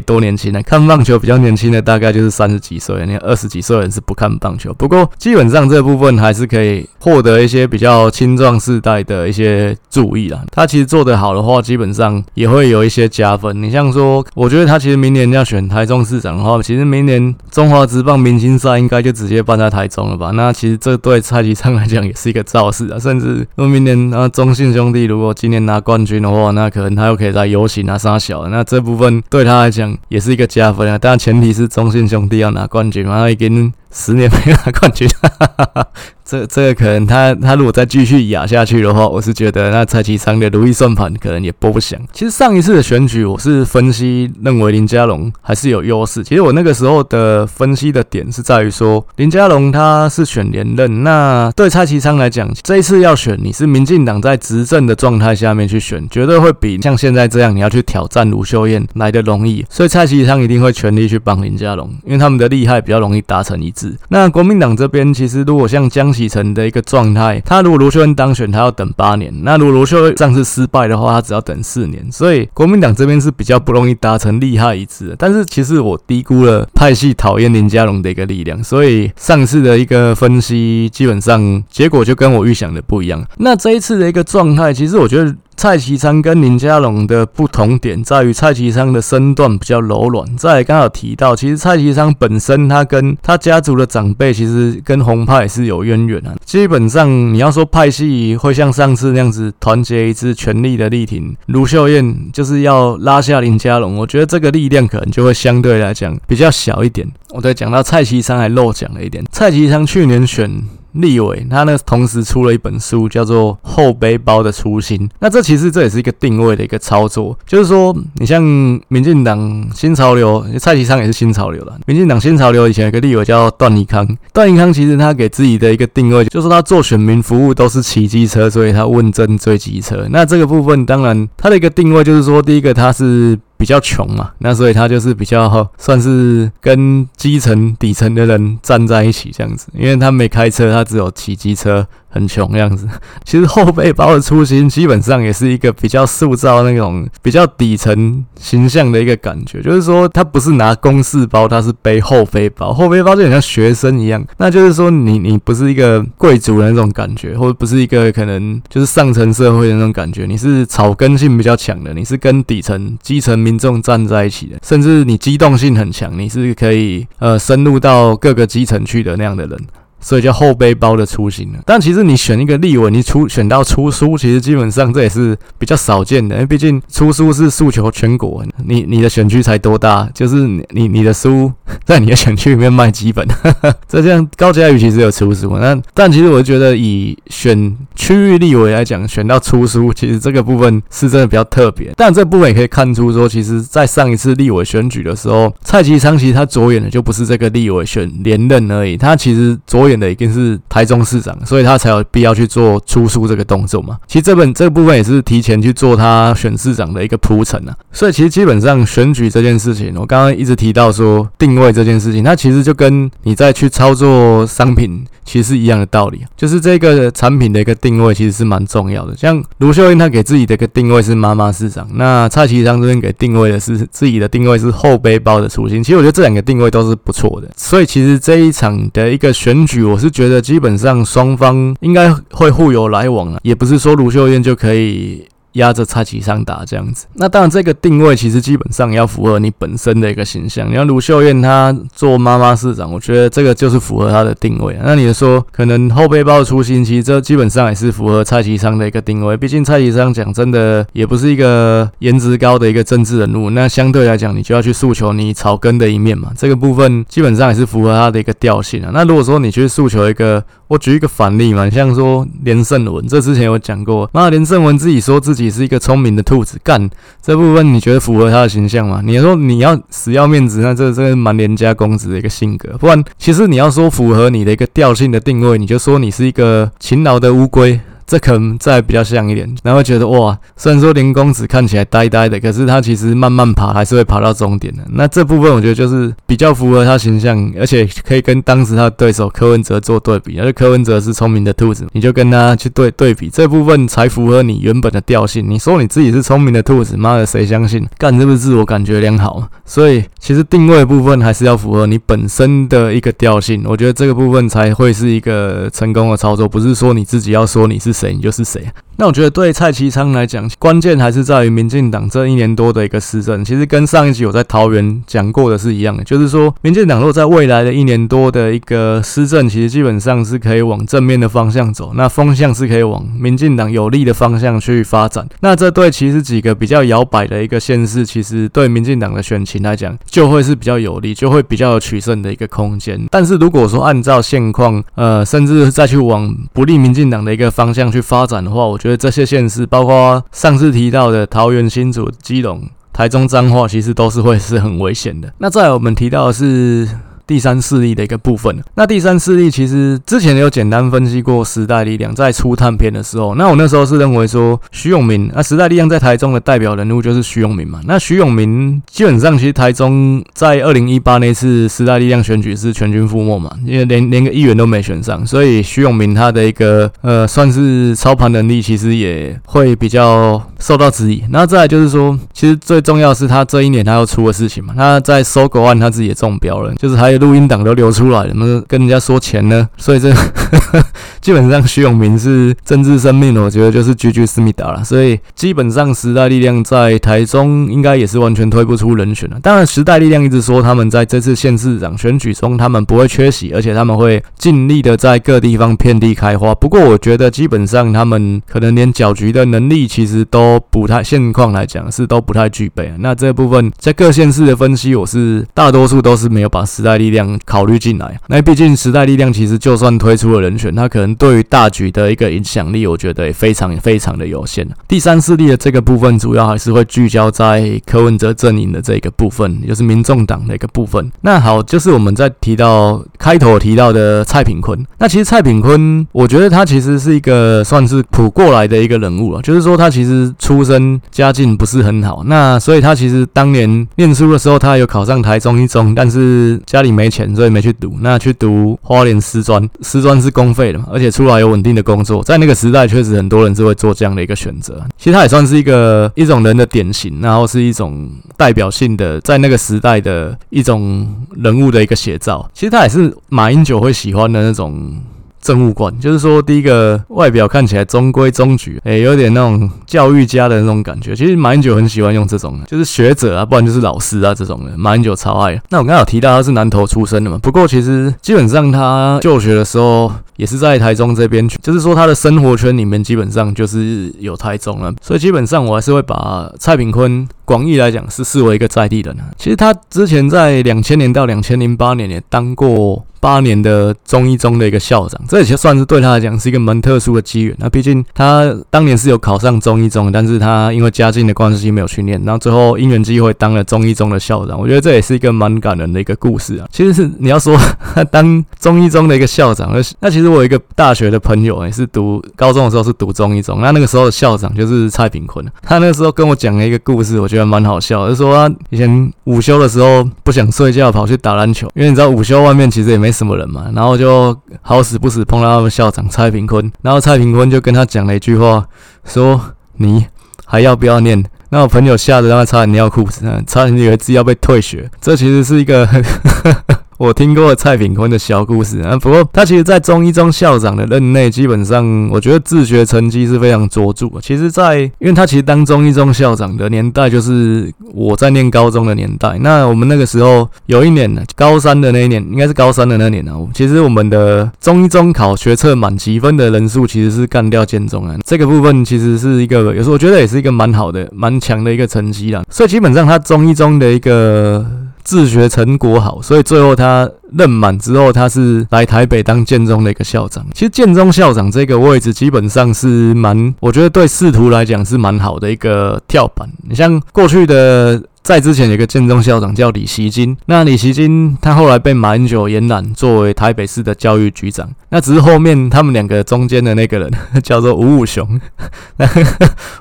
S1: 多年轻了。看棒球比较年轻的大概就是三十几岁，那二十几岁人是不看棒球。不过基本上这部分还是可以获得一些比较青壮世代的。的一些注意啦。他其实做得好的话，基本上也会有一些加分。你像说，我觉得他其实明年要选台中市长的话，其实明年中华职棒明星赛应该就直接办在台中了吧？那其实这对蔡其昌来讲也是一个造势啊。甚至如果明年啊中信兄弟如果今年拿冠军的话，那可能他又可以在游行拿三小，那这部分对他来讲也是一个加分啊。但前提是中信兄弟要拿冠军嘛，他已经十年没拿冠军。哈哈哈这这个可能他他如果再继续压下去的话，我是觉得那蔡其昌的如意算盘可能也拨不响。其实上一次的选举，我是分析认为林佳龙还是有优势。其实我那个时候的分析的点是在于说，林佳龙他是选连任，那对蔡其昌来讲，这一次要选你是民进党在执政的状态下面去选，绝对会比像现在这样你要去挑战卢秀燕来得容易。所以蔡其昌一定会全力去帮林佳龙，因为他们的利害比较容易达成一致。那国民党这边其实如果像江。启臣的一个状态，他如果卢秀恩当选，他要等八年；那如果卢秀恩上次失败的话，他只要等四年。所以国民党这边是比较不容易达成利害一致的。但是其实我低估了派系讨厌林佳龙的一个力量，所以上次的一个分析基本上结果就跟我预想的不一样。那这一次的一个状态，其实我觉得。蔡其昌跟林佳龙的不同点在于，蔡其昌的身段比较柔软。再刚好提到，其实蔡其昌本身他跟他家族的长辈，其实跟红派是有渊源的。基本上你要说派系会像上次那样子团结一致，全力的力挺卢秀燕，就是要拉下林佳龙，我觉得这个力量可能就会相对来讲比较小一点。我再讲到蔡其昌还漏讲了一点，蔡其昌去年选。立委他呢，同时出了一本书，叫做《后背包的初心》。那这其实这也是一个定位的一个操作，就是说，你像民进党新潮流，蔡其昌也是新潮流了。民进党新潮流以前有个立委叫段宜康，段宜康其实他给自己的一个定位，就是他做选民服务都是骑机车，所以他问政追机车。那这个部分当然他的一个定位就是说，第一个他是。比较穷嘛，那所以他就是比较算是跟基层底层的人站在一起这样子，因为他没开车，他只有骑机车。很穷样子，其实后背包的初心基本上也是一个比较塑造那种比较底层形象的一个感觉，就是说他不是拿公事包，他是背后背包，后背包就很像学生一样，那就是说你你不是一个贵族的那种感觉，或者不是一个可能就是上层社会的那种感觉，你是草根性比较强的，你是跟底层基层民众站在一起的，甚至你机动性很强，你是可以呃深入到各个基层去的那样的人。所以叫后背包的出行了，但其实你选一个立委，你出选到出书，其实基本上这也是比较少见的，因为毕竟出书是诉求全国，你你的选区才多大，就是你你的书 在你的选区里面卖几本，这这样高嘉宇其实有出书，那但其实我觉得以选区域立委来讲，选到出书，其实这个部分是真的比较特别，但这部分也可以看出说，其实在上一次立委选举的时候，蔡其昌其实他着眼的就不是这个立委选连任而已，他其实着演的一定是台中市长，所以他才有必要去做出书这个动作嘛。其实这本这部分也是提前去做他选市长的一个铺陈啊。所以其实基本上选举这件事情，我刚刚一直提到说定位这件事情，它其实就跟你在去操作商品其实是一样的道理，就是这个产品的一个定位其实是蛮重要的。像卢秀燕她给自己的一个定位是妈妈市长，那蔡其昌这边给定位的是自己的定位是后背包的初心。其实我觉得这两个定位都是不错的。所以其实这一场的一个选举。我是觉得基本上双方应该会互有来往啊，也不是说卢秀燕就可以。压着蔡其昌打这样子，那当然这个定位其实基本上要符合你本身的一个形象。你看卢秀燕她做妈妈市长，我觉得这个就是符合她的定位。那你说可能后背包的初心，其实这基本上也是符合蔡其昌的一个定位。毕竟蔡其昌讲真的也不是一个颜值高的一个政治人物，那相对来讲你就要去诉求你草根的一面嘛。这个部分基本上也是符合他的一个调性啊。那如果说你去诉求一个，我举一个反例嘛，像说连胜文，这之前有讲过，那连胜文自己说自己己是一个聪明的兔子，干这部分你觉得符合他的形象吗？你说你要死要面子，那这这蛮廉价公子的一个性格。不然，其实你要说符合你的一个调性的定位，你就说你是一个勤劳的乌龟。这可能再比较像一点，然后觉得哇，虽然说林公子看起来呆呆的，可是他其实慢慢爬还是会爬到终点的。那这部分我觉得就是比较符合他形象，而且可以跟当时他的对手柯文哲做对比。而且柯文哲是聪明的兔子，你就跟他去对对比，这部分才符合你原本的调性。你说你自己是聪明的兔子，妈的谁相信？干，是不是自我感觉良好？所以其实定位部分还是要符合你本身的一个调性。我觉得这个部分才会是一个成功的操作，不是说你自己要说你是。谁你就是谁。那我觉得对蔡其昌来讲，关键还是在于民进党这一年多的一个施政。其实跟上一集我在桃园讲过的是一样的，就是说民进党若在未来的一年多的一个施政，其实基本上是可以往正面的方向走，那风向是可以往民进党有利的方向去发展。那这对其实几个比较摇摆的一个县市，其实对民进党的选情来讲，就会是比较有利，就会比较有取胜的一个空间。但是如果说按照现况，呃，甚至再去往不利民进党的一个方向去发展的话，我觉得。这些县市，包括上次提到的桃园、新竹、基隆、台中、彰化，其实都是会是很危险的。那再来我们提到的是。第三势力的一个部分，那第三势力其实之前有简单分析过时代力量在出探片的时候，那我那时候是认为说徐永明，那时代力量在台中的代表人物就是徐永明嘛。那徐永明基本上其实台中在二零一八那次时代力量选举是全军覆没嘛，因为连连个议员都没选上，所以徐永明他的一个呃算是操盘能力其实也会比较受到质疑。然后再就是说，其实最重要是他这一年他又出了事情嘛，他在收购案他自己也中标了，就是还有。录音档都流出来了，那跟人家说钱呢？所以这 基本上徐永明是政治生命，我觉得就是居居思密达了。所以基本上时代力量在台中应该也是完全推不出人选了。当然，时代力量一直说他们在这次县市长选举中，他们不会缺席，而且他们会尽力的在各地方遍地开花。不过，我觉得基本上他们可能连搅局的能力其实都不太，现况来讲是都不太具备。那这部分在各县市的分析，我是大多数都是没有把时代力量。考虑进来，那毕竟时代力量其实就算推出了人选，他可能对于大局的一个影响力，我觉得也非常非常的有限。第三势力的这个部分，主要还是会聚焦在柯文哲阵营的这个部分，就是民众党的一个部分。那好，就是我们在提到开头提到的蔡炳坤，那其实蔡炳坤，我觉得他其实是一个算是普过来的一个人物了，就是说他其实出身家境不是很好，那所以他其实当年念书的时候，他有考上台中一中，但是家里没。钱，所以没去读。那去读花莲师专，师专是公费的嘛，而且出来有稳定的工作。在那个时代，确实很多人是会做这样的一个选择。其实他也算是一个一种人的典型，然后是一种代表性的，在那个时代的一种人物的一个写照。其实他也是马英九会喜欢的那种。政务官就是说，第一个外表看起来中规中矩，诶，有点那种教育家的那种感觉。其实马英九很喜欢用这种，就是学者啊，不然就是老师啊这种的。马英九超爱。那我刚才有提到他是南投出生的嘛，不过其实基本上他就学的时候也是在台中这边，就是说他的生活圈里面基本上就是有台中了。所以基本上我还是会把蔡炳坤广义来讲是视为一个在地人。其实他之前在两千年到两千零八年也当过。八年的中医中的一个校长，这也算是对他来讲是一个蛮特殊的机缘。那毕竟他当年是有考上中医中，但是他因为家境的关系没有去念，然后最后因缘机会当了中医中的校长。我觉得这也是一个蛮感人的一个故事啊。其实是你要说他当中医中的一个校长，那那其实我有一个大学的朋友也是读高中的时候是读中医中，那那个时候的校长就是蔡炳坤。他那个时候跟我讲了一个故事，我觉得蛮好笑，就说他以前午休的时候不想睡觉，跑去打篮球，因为你知道午休外面其实也没。什么人嘛，然后就好死不死碰到他们校长蔡平坤，然后蔡平坤就跟他讲了一句话，说你还要不要念？那我朋友吓得让他差点尿裤子，差点以为自己要被退学。这其实是一个。我听过蔡炳坤的小故事啊，不过他其实，在中一中校长的任内，基本上我觉得自学成绩是非常卓著。其实，在因为他其实当中一中校长的年代，就是我在念高中的年代。那我们那个时候有一年呢，高三的那一年，应该是高三的那年呢。其实我们的中一中考学测满级分的人数，其实是干掉建中啊。这个部分其实是一个，有时候我觉得也是一个蛮好的、蛮强的一个成绩啦。所以基本上他中一中的一个。自学成果好，所以最后他任满之后，他是来台北当建中的一个校长。其实建中校长这个位置基本上是蛮，我觉得对仕途来讲是蛮好的一个跳板。你像过去的。在之前有个建中校长叫李希金，那李希金他后来被马英九延揽作为台北市的教育局长，那只是后面他们两个中间的那个人 叫做吴武雄，那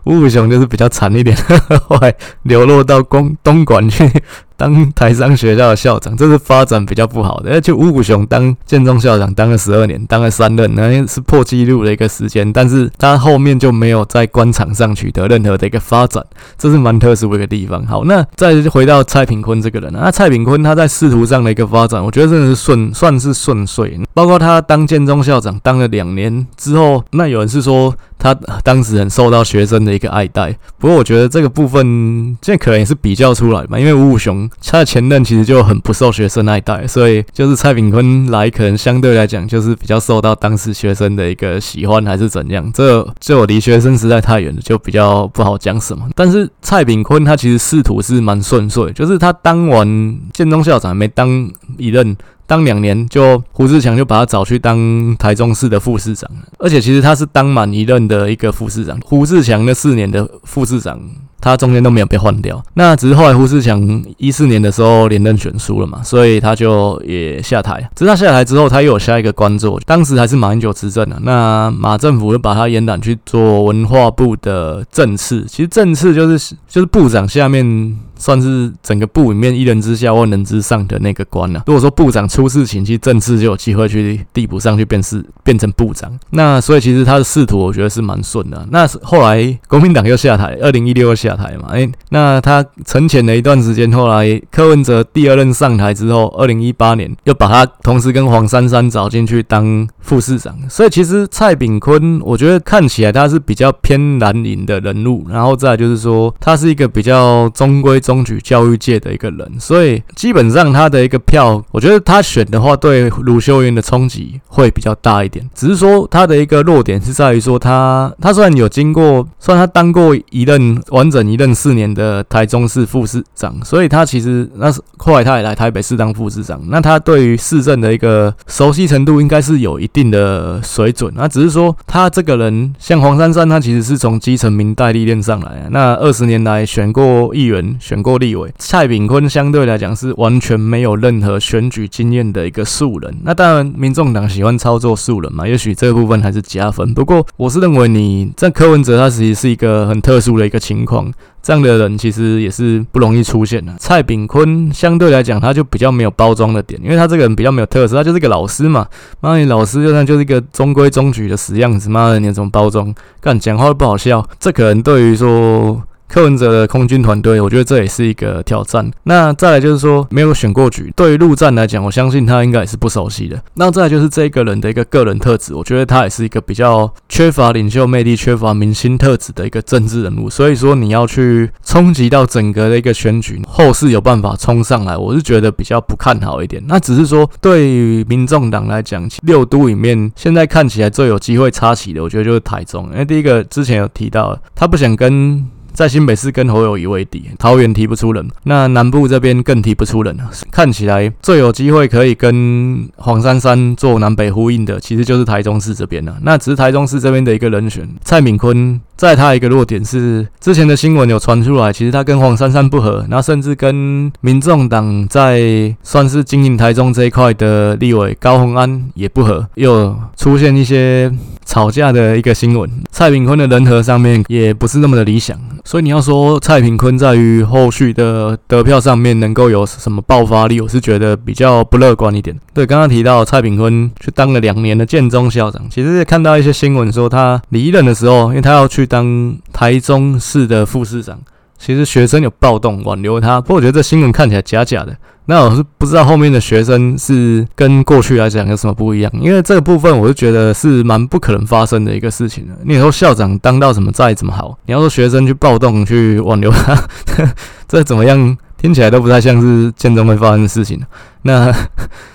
S1: 吴武雄就是比较惨一点，后来流落到公东莞去当台商学校的校长，这是发展比较不好的。而且吴武雄当建中校长当了十二年，当了三任，那是破纪录的一个时间，但是他后面就没有在官场上取得任何的一个发展，这是蛮特殊的一个地方。好，那。再回到蔡炳坤这个人，那蔡炳坤他在仕途上的一个发展，我觉得真的是顺，算是顺遂。包括他当建中校长当了两年之后，那有人是说他当时很受到学生的一个爱戴。不过我觉得这个部分这可能也是比较出来嘛，因为吴武雄他的前任其实就很不受学生爱戴，所以就是蔡炳坤来可能相对来讲就是比较受到当时学生的一个喜欢还是怎样。这这我离学生实在太远了，就比较不好讲什么。但是蔡炳坤他其实仕途是蛮顺遂，就是他当完建中校长还没当一任。当两年，就胡志强就把他找去当台中市的副市长，而且其实他是当满一任的一个副市长。胡志强那四年的副市长。他中间都没有被换掉，那只是后来胡志强一四年的时候连任选输了嘛，所以他就也下台。直到下台之后，他又有下一个官做，当时还是马英九执政啊。那马政府就把他延揽去做文化部的正次，其实正次就是就是部长下面算是整个部里面一人之下万人之上的那个官啊。如果说部长出事情，其实正次就有机会去递补上去，变是变成部长。那所以其实他的仕途我觉得是蛮顺的。那后来国民党又下台，二零一六又下。下台嘛？诶，那他沉潜了一段时间，后来柯文哲第二任上台之后，二零一八年又把他同时跟黄珊珊找进去当副市长。所以其实蔡炳坤，我觉得看起来他是比较偏蓝营的人物，然后再就是说，他是一个比较中规中矩教育界的一个人，所以基本上他的一个票，我觉得他选的话，对卢秀燕的冲击会比较大一点。只是说他的一个弱点是在于说，他他虽然有经过，虽然他当过一任完整。整一任四年的台中市副市长，所以他其实那是后来他也来台北市当副市长，那他对于市政的一个熟悉程度应该是有一定的水准。那只是说他这个人像黄珊珊，他其实是从基层民代历练上来，那二十年来选过议员、选过立委。蔡炳坤相对来讲是完全没有任何选举经验的一个素人。那当然，民众党喜欢操作素人嘛，也许这部分还是加分。不过我是认为你在柯文哲，他其实是一个很特殊的一个情况。这样的人其实也是不容易出现的。蔡炳坤相对来讲，他就比较没有包装的点，因为他这个人比较没有特色，他就是个老师嘛。妈，你老师就算就是一个中规中矩的死样子，妈的，你怎么包装？干讲话都不好笑，这可能对于说。柯文哲的空军团队，我觉得这也是一个挑战。那再来就是说，没有选过局，对于陆战来讲，我相信他应该也是不熟悉的。那再来就是这个人的一个个人特质，我觉得他也是一个比较缺乏领袖魅力、缺乏明星特质的一个政治人物。所以说，你要去冲击到整个的一个选举，后势有办法冲上来，我是觉得比较不看好一点。那只是说，对于民众党来讲，六都里面现在看起来最有机会插旗的，我觉得就是台中。因为第一个之前有提到，他不想跟。在新北市跟侯友宜为敌，桃园提不出人，那南部这边更提不出人了。看起来最有机会可以跟黄珊珊做南北呼应的，其实就是台中市这边了。那只是台中市这边的一个人选，蔡炳坤。在他一个弱点是，之前的新闻有传出来，其实他跟黄珊珊不合，然后甚至跟民众党在算是经营台中这一块的立委高虹安也不合，又出现一些吵架的一个新闻。蔡炳坤的人和上面也不是那么的理想，所以你要说蔡炳坤在于后续的得票上面能够有什么爆发力，我是觉得比较不乐观一点。对，刚刚提到蔡炳坤去当了两年的建中校长，其实看到一些新闻说他离任的时候，因为他要去。当台中市的副市长，其实学生有暴动挽留他，不过我觉得这新闻看起来假假的。那我是不知道后面的学生是跟过去来讲有什么不一样，因为这个部分我是觉得是蛮不可能发生的一个事情的。你说校长当到什么再怎么好，你要说学生去暴动去挽留他，这怎么样？听起来都不太像是建中会发生的事情。那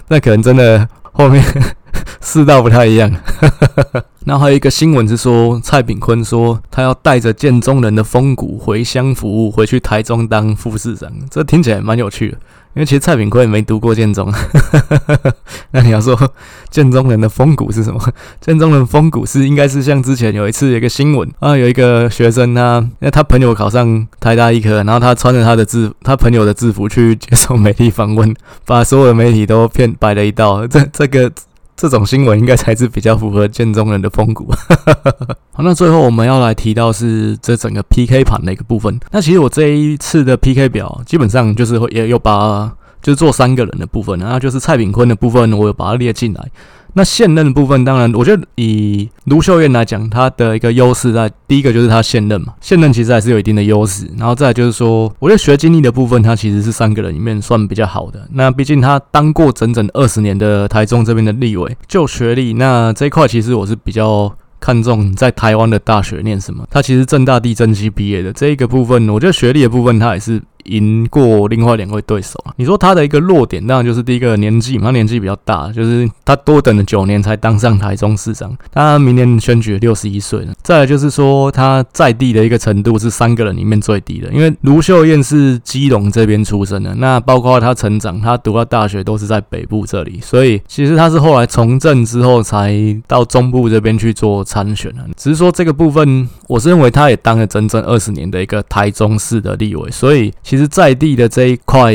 S1: 那可能真的后面。世道不太一样，然后还有一个新闻是说，蔡炳坤说他要带着建中人的风骨回乡服务，回去台中当副市长，这听起来蛮有趣的。因为其实蔡炳坤也没读过建中，那你要说建中人的风骨是什么？建中人风骨是应该是像之前有一次有一个新闻啊，有一个学生他，因为他朋友考上台大医科，然后他穿着他的制他朋友的制服去接受媒体访问，把所有的媒体都骗白了一道。这这个。这种新闻应该才是比较符合建中人的风骨。好，那最后我们要来提到是这整个 PK 盘的一个部分。那其实我这一次的 PK 表基本上就是也有把就是做三个人的部分，然后就是蔡炳坤的部分，我有把它列进来。那现任的部分，当然，我觉得以卢秀燕来讲，她的一个优势在第一个就是她现任嘛，现任其实还是有一定的优势。然后再就是说，我觉得学经历的部分，她其实是三个人里面算比较好的。那毕竟她当过整整二十年的台中这边的立委，就学历，那这一块其实我是比较看重在台湾的大学念什么。他其实政大地政系毕业的，这一个部分，我觉得学历的部分他也是。赢过另外两位对手啊！你说他的一个弱点，当然就是第一个年纪嘛，他年纪比较大，就是他多等了九年才当上台中市长，他明年选举六十一岁了。再来就是说他在地的一个程度是三个人里面最低的，因为卢秀燕是基隆这边出生的，那包括他成长，他读到大学都是在北部这里，所以其实他是后来从政之后才到中部这边去做参选的。只是说这个部分，我是认为他也当了整整二十年的一个台中市的立委，所以。其实在地的这一块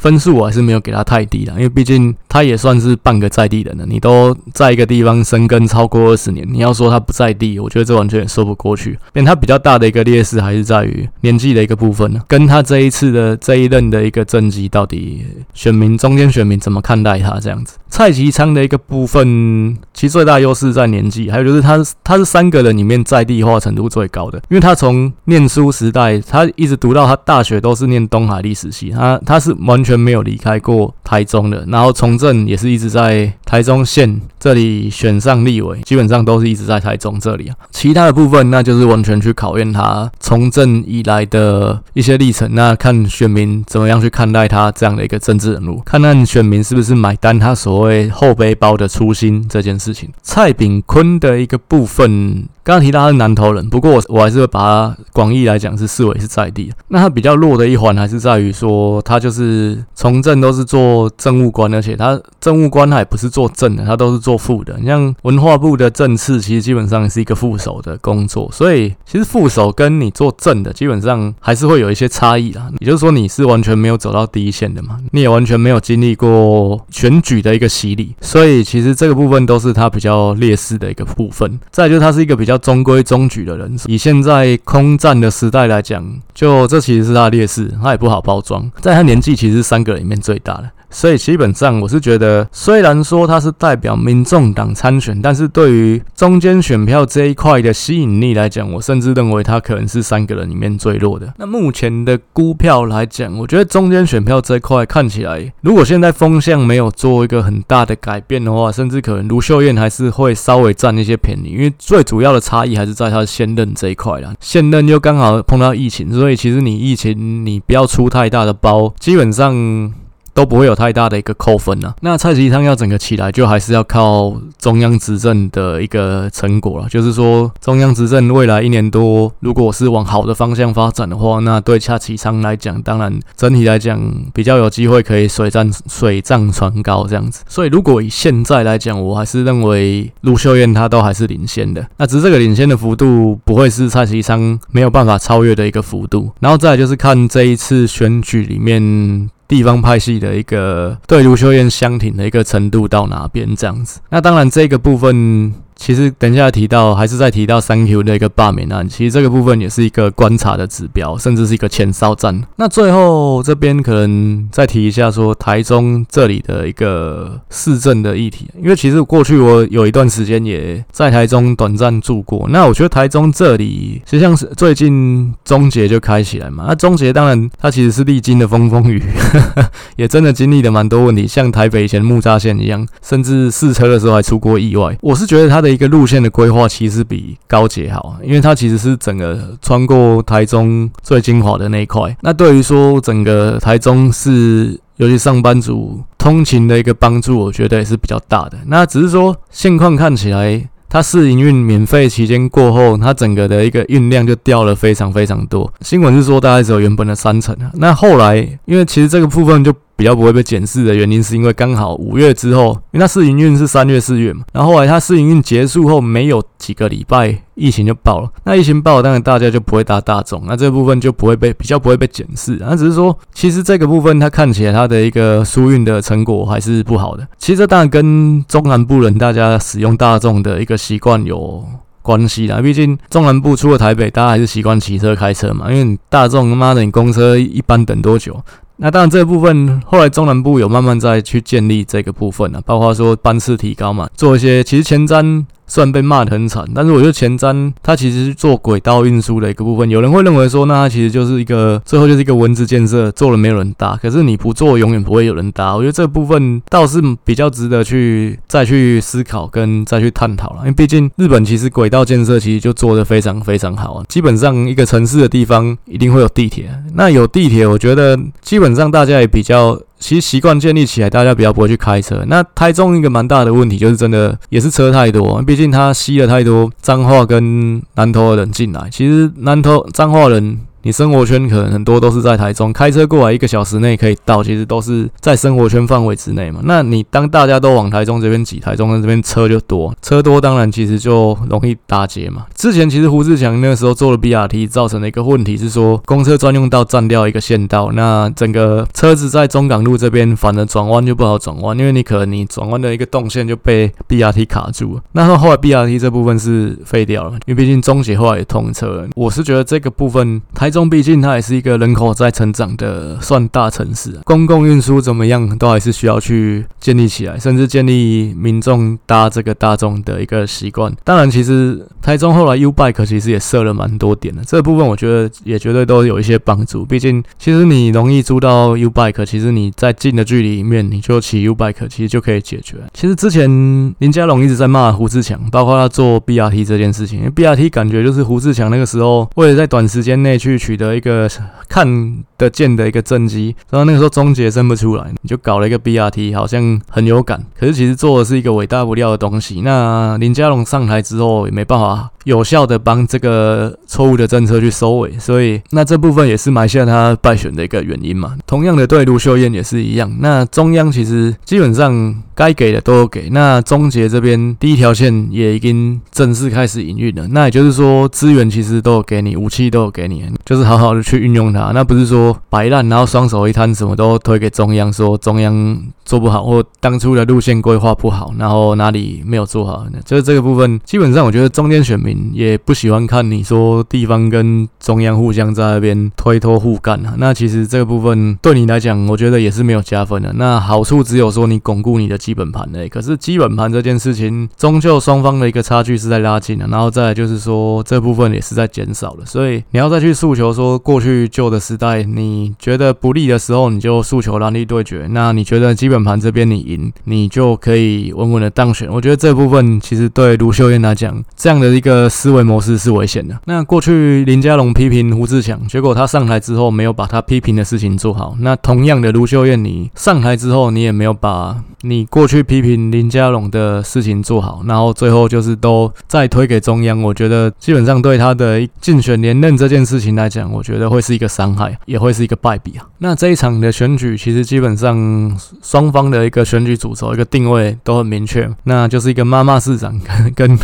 S1: 分数我还是没有给他太低的，因为毕竟他也算是半个在地人了。你都在一个地方生根超过二十年，你要说他不在地，我觉得这完全也说不过去。因为他比较大的一个劣势还是在于年纪的一个部分呢，跟他这一次的这一任的一个政绩，到底选民中间选民怎么看待他这样子。蔡其昌的一个部分，其实最大优势在年纪，还有就是他他是三个人里面在地化程度最高的，因为他从念书时代，他一直读到他大学都是念东海历史系，他他是完全没有离开过台中的，然后从政也是一直在台中县这里选上立委，基本上都是一直在台中这里啊。其他的部分，那就是完全去考验他从政以来的一些历程，那看选民怎么样去看待他这样的一个政治人物，看看选民是不是买单他所。谓后背包的初心这件事情，蔡炳坤的一个部分。刚刚提到他是南投人，不过我我还是会把他广义来讲是视为是在地。那他比较弱的一环还是在于说，他就是从政都是做政务官，而且他政务官还不是做正的，他都是做副的。你像文化部的政次，其实基本上是一个副手的工作，所以其实副手跟你做正的，基本上还是会有一些差异啦。也就是说，你是完全没有走到第一线的嘛，你也完全没有经历过选举的一个洗礼，所以其实这个部分都是他比较劣势的一个部分。再就是他是一个比较。比较中规中矩的人，以现在空战的时代来讲，就这其实是他的劣势，他也不好包装。在他年纪其实是三个里面最大的。所以基本上，我是觉得，虽然说他是代表民众党参选，但是对于中间选票这一块的吸引力来讲，我甚至认为他可能是三个人里面最弱的。那目前的估票来讲，我觉得中间选票这一块看起来，如果现在风向没有做一个很大的改变的话，甚至可能卢秀燕还是会稍微占一些便宜，因为最主要的差异还是在他现任这一块啦。现任又刚好碰到疫情，所以其实你疫情你不要出太大的包，基本上。都不会有太大的一个扣分啊。那蔡其昌要整个起来，就还是要靠中央执政的一个成果了。就是说，中央执政未来一年多，如果是往好的方向发展的话，那对蔡其昌来讲，当然整体来讲比较有机会可以水涨水涨船高这样子。所以，如果以现在来讲，我还是认为卢秀燕她都还是领先的。那只是这个领先的幅度不会是蔡其昌没有办法超越的一个幅度。然后再来就是看这一次选举里面。地方派系的一个对卢修燕相挺的一个程度到哪边这样子？那当然这个部分。其实等一下提到，还是再提到三 Q 的一个罢免案，其实这个部分也是一个观察的指标，甚至是一个前哨战。那最后这边可能再提一下，说台中这里的一个市政的议题，因为其实过去我有一段时间也在台中短暂住过。那我觉得台中这里，实际上是最近中捷就开起来嘛。那中捷当然它其实是历经的风风雨，也真的经历了蛮多问题，像台北以前木栅线一样，甚至试车的时候还出过意外。我是觉得它的。一个路线的规划其实比高捷好，因为它其实是整个穿过台中最精华的那一块。那对于说整个台中市，尤其上班族通勤的一个帮助，我觉得也是比较大的。那只是说现况看起来，它试营运免费期间过后，它整个的一个运量就掉了非常非常多。新闻是说大概只有原本的三成啊。那后来，因为其实这个部分就。比较不会被检视的原因，是因为刚好五月之后，因为它试营运是三月四月嘛，然后后来它试营运结束后没有几个礼拜，疫情就爆了。那疫情爆了，当然大家就不会搭大众，那这部分就不会被比较不会被检视。那只是说，其实这个部分它看起来它的一个疏运的成果还是不好的。其实这当然跟中南部人大家使用大众的一个习惯有关系啦。毕竟中南部除了台北，大家还是习惯骑车开车嘛，因为大众他妈的你公车一般等多久？那当然，这部分后来中南部有慢慢再去建立这个部分了，包括说班次提高嘛，做一些其实前瞻虽然被骂得很惨，但是我觉得前瞻它其实是做轨道运输的一个部分。有人会认为说，那它其实就是一个最后就是一个文字建设，做了没有人搭。可是你不做，永远不会有人搭。我觉得这部分倒是比较值得去再去思考跟再去探讨了，因为毕竟日本其实轨道建设其实就做得非常非常好啊。基本上一个城市的地方一定会有地铁，那有地铁，我觉得基本上大家也比较。其实习惯建立起来，大家比较不会去开车。那台中一个蛮大的问题就是，真的也是车太多，毕竟它吸了太多脏话跟南投的人进来。其实南投脏话人。你生活圈可能很多都是在台中，开车过来一个小时内可以到，其实都是在生活圈范围之内嘛。那你当大家都往台中这边挤，台中这边车就多，车多当然其实就容易打结嘛。之前其实胡志强那个时候做了 BRT，造成的一个问题是说，公车专用道占掉一个线道，那整个车子在中港路这边反而转弯就不好转弯，因为你可能你转弯的一个动线就被 BRT 卡住了。那后来 BRT 这部分是废掉了，因为毕竟中捷后来也通车了。我是觉得这个部分台。台中毕竟它也是一个人口在成长的算大城市，公共运输怎么样都还是需要去建立起来，甚至建立民众搭这个大众的一个习惯。当然，其实台中后来 U Bike 其实也设了蛮多点的，这部分我觉得也绝对都有一些帮助。毕竟，其实你容易租到 U Bike，其实你在近的距离里面你就骑 U Bike，其实就可以解决。其实之前林佳龙一直在骂胡志强，包括他做 BRT 这件事情，因为 BRT 感觉就是胡志强那个时候为了在短时间内去。取得一个看得见的一个政绩，然后那个时候终结生不出来，你就搞了一个 BRT，好像很有感。可是其实做的是一个伟大不掉的东西。那林佳龙上台之后也没办法有效的帮这个错误的政策去收尾，所以那这部分也是埋下他败选的一个原因嘛。同样的对卢秀燕也是一样。那中央其实基本上该给的都有给。那中捷这边第一条线也已经正式开始营运了。那也就是说资源其实都有给你，武器都有给你。就是好好的去运用它，那不是说摆烂，然后双手一摊，什么都推给中央，说中央做不好，或当初的路线规划不好，然后哪里没有做好，就是这个部分，基本上我觉得中间选民也不喜欢看你说地方跟中央互相在那边推脱互干啊。那其实这个部分对你来讲，我觉得也是没有加分的。那好处只有说你巩固你的基本盘诶，可是基本盘这件事情，终究双方的一个差距是在拉近的，然后再就是说这部分也是在减少了，所以你要再去诉求。比如说，过去旧的时代，你觉得不利的时候，你就诉求蓝绿对决。那你觉得基本盘这边你赢，你就可以稳稳的当选。我觉得这部分其实对卢秀燕来讲，这样的一个思维模式是危险的。那过去林佳龙批评胡志强，结果他上台之后没有把他批评的事情做好。那同样的，卢秀燕你上台之后，你也没有把你过去批评林佳龙的事情做好，然后最后就是都再推给中央。我觉得基本上对他的竞选连任这件事情来讲，我觉得会是一个伤害，也会是一个败笔啊。那这一场的选举，其实基本上双方的一个选举主轴、一个定位都很明确，那就是一个妈妈市长跟跟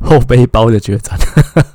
S1: 后背包的决战。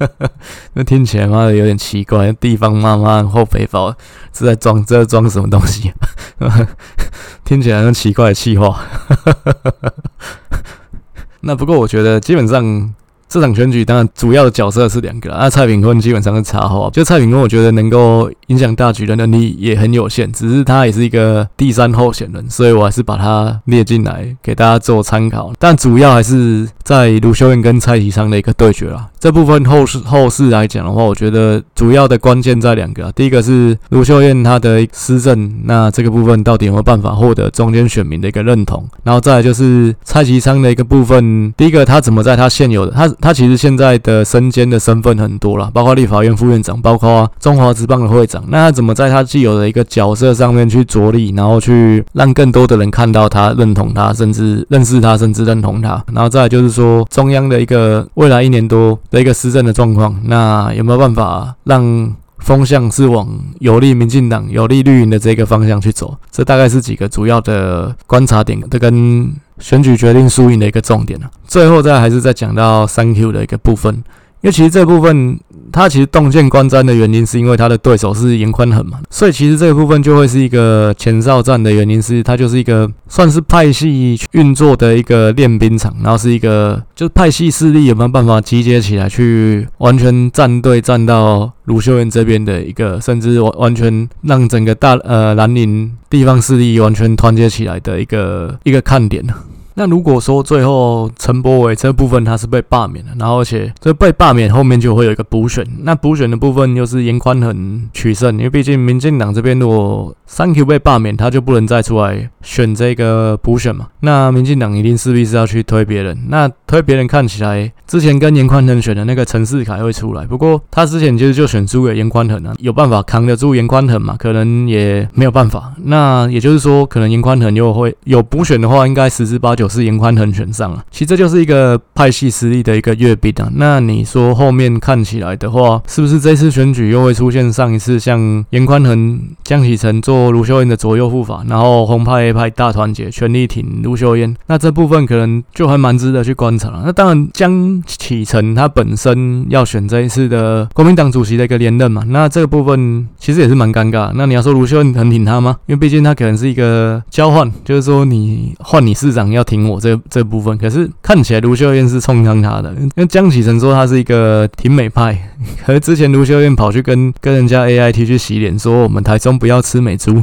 S1: 那听起来妈的有点奇怪，地方妈妈后背包是在装这装什么东西？听起来很奇怪的气话。那不过我觉得基本上。这场选举当然主要的角色是两个，那蔡炳坤基本上是插话，就蔡炳坤我觉得能够影响大局的能力也很有限，只是他也是一个第三候选人，所以我还是把他列进来给大家做参考。但主要还是在卢秀燕跟蔡其昌的一个对决啦。这部分后市后市来讲的话，我觉得主要的关键在两个，第一个是卢秀燕她的施政，那这个部分到底有没有办法获得中间选民的一个认同？然后再来就是蔡其昌的一个部分，第一个他怎么在他现有的他。他其实现在的身兼的身份很多了，包括立法院副院长，包括中华职棒的会长。那他怎么在他既有的一个角色上面去着力，然后去让更多的人看到他、认同他，甚至认识他，甚至认同他？然后再来就是说，中央的一个未来一年多的一个施政的状况，那有没有办法让风向是往有利民进党、有利绿营的这个方向去走？这大概是几个主要的观察点，这跟。选举决定输赢的一个重点了。最后再还是再讲到三 Q 的一个部分，因为其实这部分他其实洞见观瞻的原因，是因为他的对手是严宽恒嘛，所以其实这个部分就会是一个前哨战的原因，是它就是一个算是派系运作的一个练兵场，然后是一个就是派系势力有没有办法集结起来去完全站队站到卢秀燕这边的一个，甚至完完全让整个大呃蓝营地方势力完全团结起来的一个一个看点呢。那如果说最后陈柏伟这部分他是被罢免了，然后而且这被罢免后面就会有一个补选，那补选的部分又是严宽恒取胜，因为毕竟民进党这边如果三 Q 被罢免，他就不能再出来选这个补选嘛，那民进党一定势必是要去推别人，那推别人看起来之前跟严宽恒选的那个陈世凯会出来，不过他之前其实就选输给严宽恒啊，有办法扛得住严宽恒嘛？可能也没有办法，那也就是说，可能严宽恒又会有补选的话，应该十之八九是严宽恒选上了。其实这就是一个派系实力的一个阅兵啊。那你说后面看起来的话，是不是这次选举又会出现上一次像严宽恒、江启臣做卢秀燕的左右护法，然后红派、黑派大团结，全力挺卢秀燕？那这部分可能就还蛮值得去观察了。那当然，江启臣他本身要选这一次的国民党主席的一个连任嘛，那这个部分其实也是蛮尴尬。那你要说卢秀燕很挺他吗？因为毕竟他可能是一个交换，就是说你换你市长要挺我这这部分。可是看起来卢秀燕是冲向他的，因为江启臣说他是一个挺美派，可是之前卢秀燕跑去跟跟人家 AIT 去洗脸，说我们台中不要吃美猪。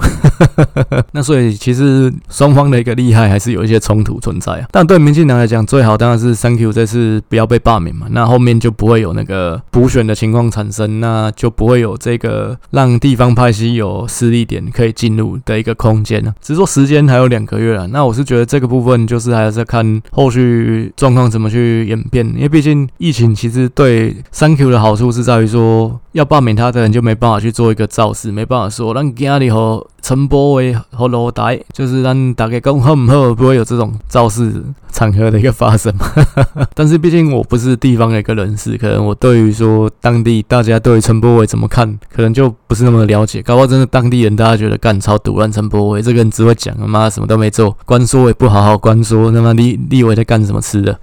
S1: 那所以其实双方的一个厉害还是有一些冲突存在啊。但对民进党来讲，最好当然是 Thank you 这次不要被罢免嘛，那后面就不会有那个补选的情况产生，那就不会有这个让地方派系有势力点可以进入的一个空间呢。只是说时间还有两个月啊，那我是觉得这个部分就是还是看后续状况怎么去演变，因为毕竟疫情其实对三 Q 的好处是在于说，要罢免他的人就没办法去做一个造势，没办法说让家里和陈柏威和罗台，就是让大家讲好不好，不会有这种造势场合的一个发生嘛。但是毕竟我不是地方的一个人士，可能我对于说当地大家对于陈柏伟怎么看，可能就不是那么了解。搞不好真的当地人大家觉得干超赌烂陈柏伟这个人只会讲他妈什么都没做，关说也不好好关说，那么立立委在干什么吃的？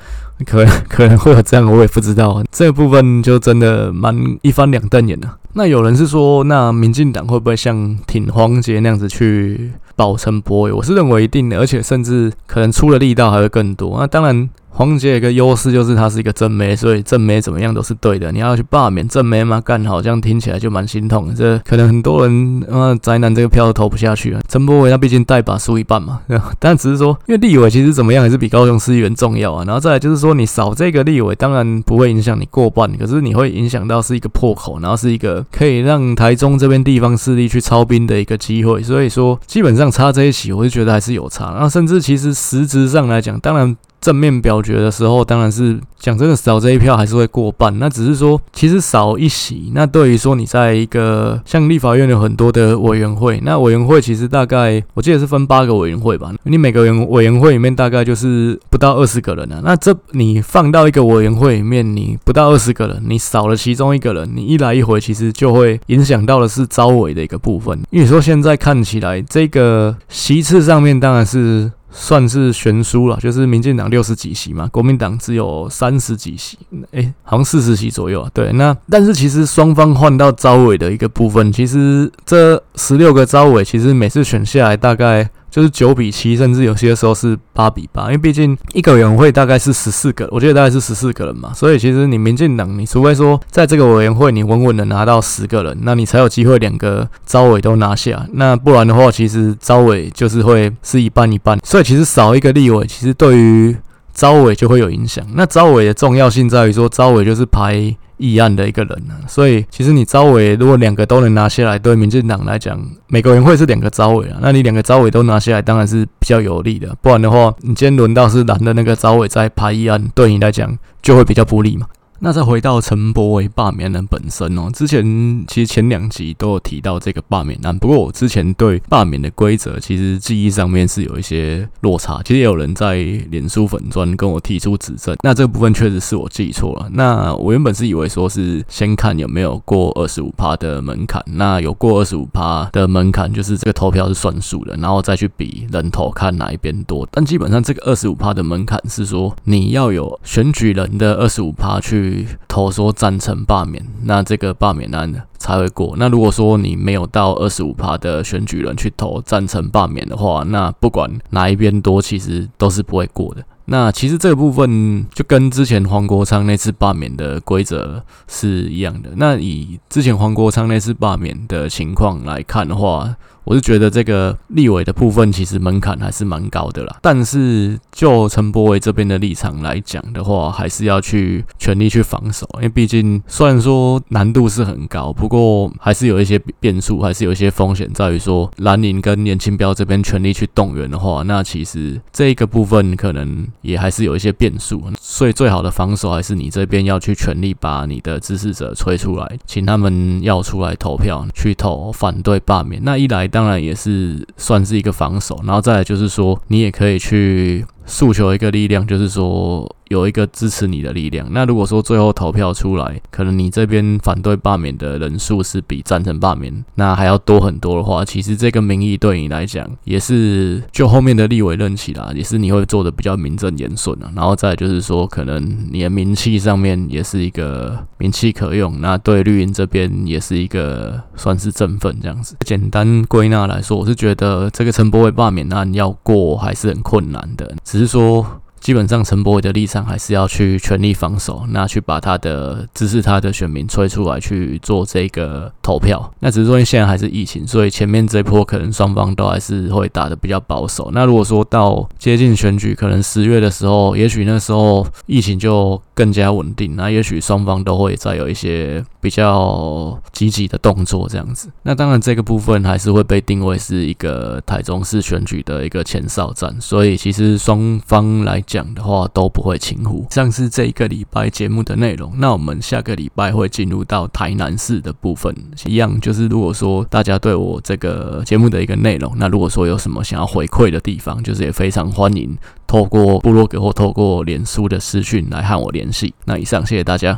S1: 可 可能会有这样，我也不知道。这部分就真的蛮一翻两瞪眼的。那有人是说，那民进党会不会像挺黄杰那样子去保陈柏伟？我是认为一定的，而且甚至可能出了力道还会更多。那当然。黄杰有个优势，就是他是一个正妹，所以正妹怎么样都是对的。你要去罢免正妹吗？干好，这样听起来就蛮心痛的。这可能很多人啊，宅男这个票都投不下去啊。陈柏惟他毕竟带把输一半嘛，但只是说，因为立委其实怎么样还是比高雄市议员重要啊。然后再来就是说，你少这个立委，当然不会影响你过半，可是你会影响到是一个破口，然后是一个可以让台中这边地方势力去操兵的一个机会。所以说，基本上差这一席，我就觉得还是有差。然后甚至其实实质上来讲，当然。正面表决的时候，当然是讲真的少这一票还是会过半。那只是说，其实少一席，那对于说你在一个像立法院有很多的委员会，那委员会其实大概我记得是分八个委员会吧。你每个委委员会里面大概就是不到二十个人啊。那这你放到一个委员会里面，你不到二十个人，你少了其中一个人，你一来一回，其实就会影响到的是招委的一个部分。因为说现在看起来，这个席次上面当然是。算是悬殊了，就是民进党六十几席嘛，国民党只有三十几席，哎、好像四十席左右啊。对，那但是其实双方换到招委的一个部分，其实这十六个招委，其实每次选下来大概。就是九比七，甚至有些时候是八比八，因为毕竟一个委员会大概是十四个，我觉得大概是十四个人嘛，所以其实你民进党，你除非说在这个委员会你稳稳的拿到十个人，那你才有机会两个招委都拿下，那不然的话，其实招委就是会是一半一半，所以其实少一个立委，其实对于招委就会有影响。那招委的重要性在于说，招委就是排。议案的一个人呢、所以其实你招委如果两个都能拿下来，对民进党来讲，美国人会是两个招委啊，那你两个招委都拿下来，当然是比较有利的。不然的话，你今天轮到是蓝的那个招委在排议案，对你来讲就会比较不利嘛。那再回到陈柏惟罢免案本身哦，之前其实前两集都有提到这个罢免案，不过我之前对罢免的规则其实记忆上面是有一些落差，其实也有人在脸书粉专跟我提出指正，那这个部分确实是我记错了。那我原本是以为说是先看有没有过二十五趴的门槛，那有过二十五趴的门槛，就是这个投票是算数的，然后再去比人头看哪一边多。但基本上这个二十五趴的门槛是说你要有选举人的二十五趴去。投说赞成罢免，那这个罢免案才会过。那如果说你没有到二十五趴的选举人去投赞成罢免的话，那不管哪一边多，其实都是不会过的。那其实这个部分就跟之前黄国昌那次罢免的规则是一样的。那以之前黄国昌那次罢免的情况来看的话，我是觉得这个立委的部分其实门槛还是蛮高的啦。但是就陈柏维这边的立场来讲的话，还是要去全力去防守，因为毕竟虽然说难度是很高，不过还是有一些变数，还是有一些风险在于说蓝营跟年轻标这边全力去动员的话，那其实这一个部分可能也还是有一些变数。所以最好的防守还是你这边要去全力把你的支持者催出来，请他们要出来投票，去投反对罢免。那一来当然也是算是一个防守，然后再来就是说你也可以去诉求一个力量，就是说。有一个支持你的力量。那如果说最后投票出来，可能你这边反对罢免的人数是比赞成罢免那还要多很多的话，其实这个民意对你来讲也是就后面的立委任期啦，也是你会做的比较名正言顺啊。然后再就是说，可能你的名气上面也是一个名气可用，那对绿营这边也是一个算是振奋这样子。简单归纳来说，我是觉得这个陈柏伟罢免案要过还是很困难的，只只是说。基本上，陈柏惟的立场还是要去全力防守，那去把他的支持他的选民催出来去做这个投票。那只是说现在还是疫情，所以前面这波可能双方都还是会打得比较保守。那如果说到接近选举，可能十月的时候，也许那时候疫情就更加稳定，那也许双方都会再有一些比较积极的动作这样子。那当然，这个部分还是会被定位是一个台中市选举的一个前哨战，所以其实双方来讲的话都不会轻忽。像是这一个礼拜节目的内容，那我们下个礼拜会进入到台南市的部分，一样就是如果说大家对我这个节目的一个内容，那如果说有什么想要回馈的地方，就是也非常欢迎透过部落格或透过脸书的私讯来和我联系。那以上，谢谢大家。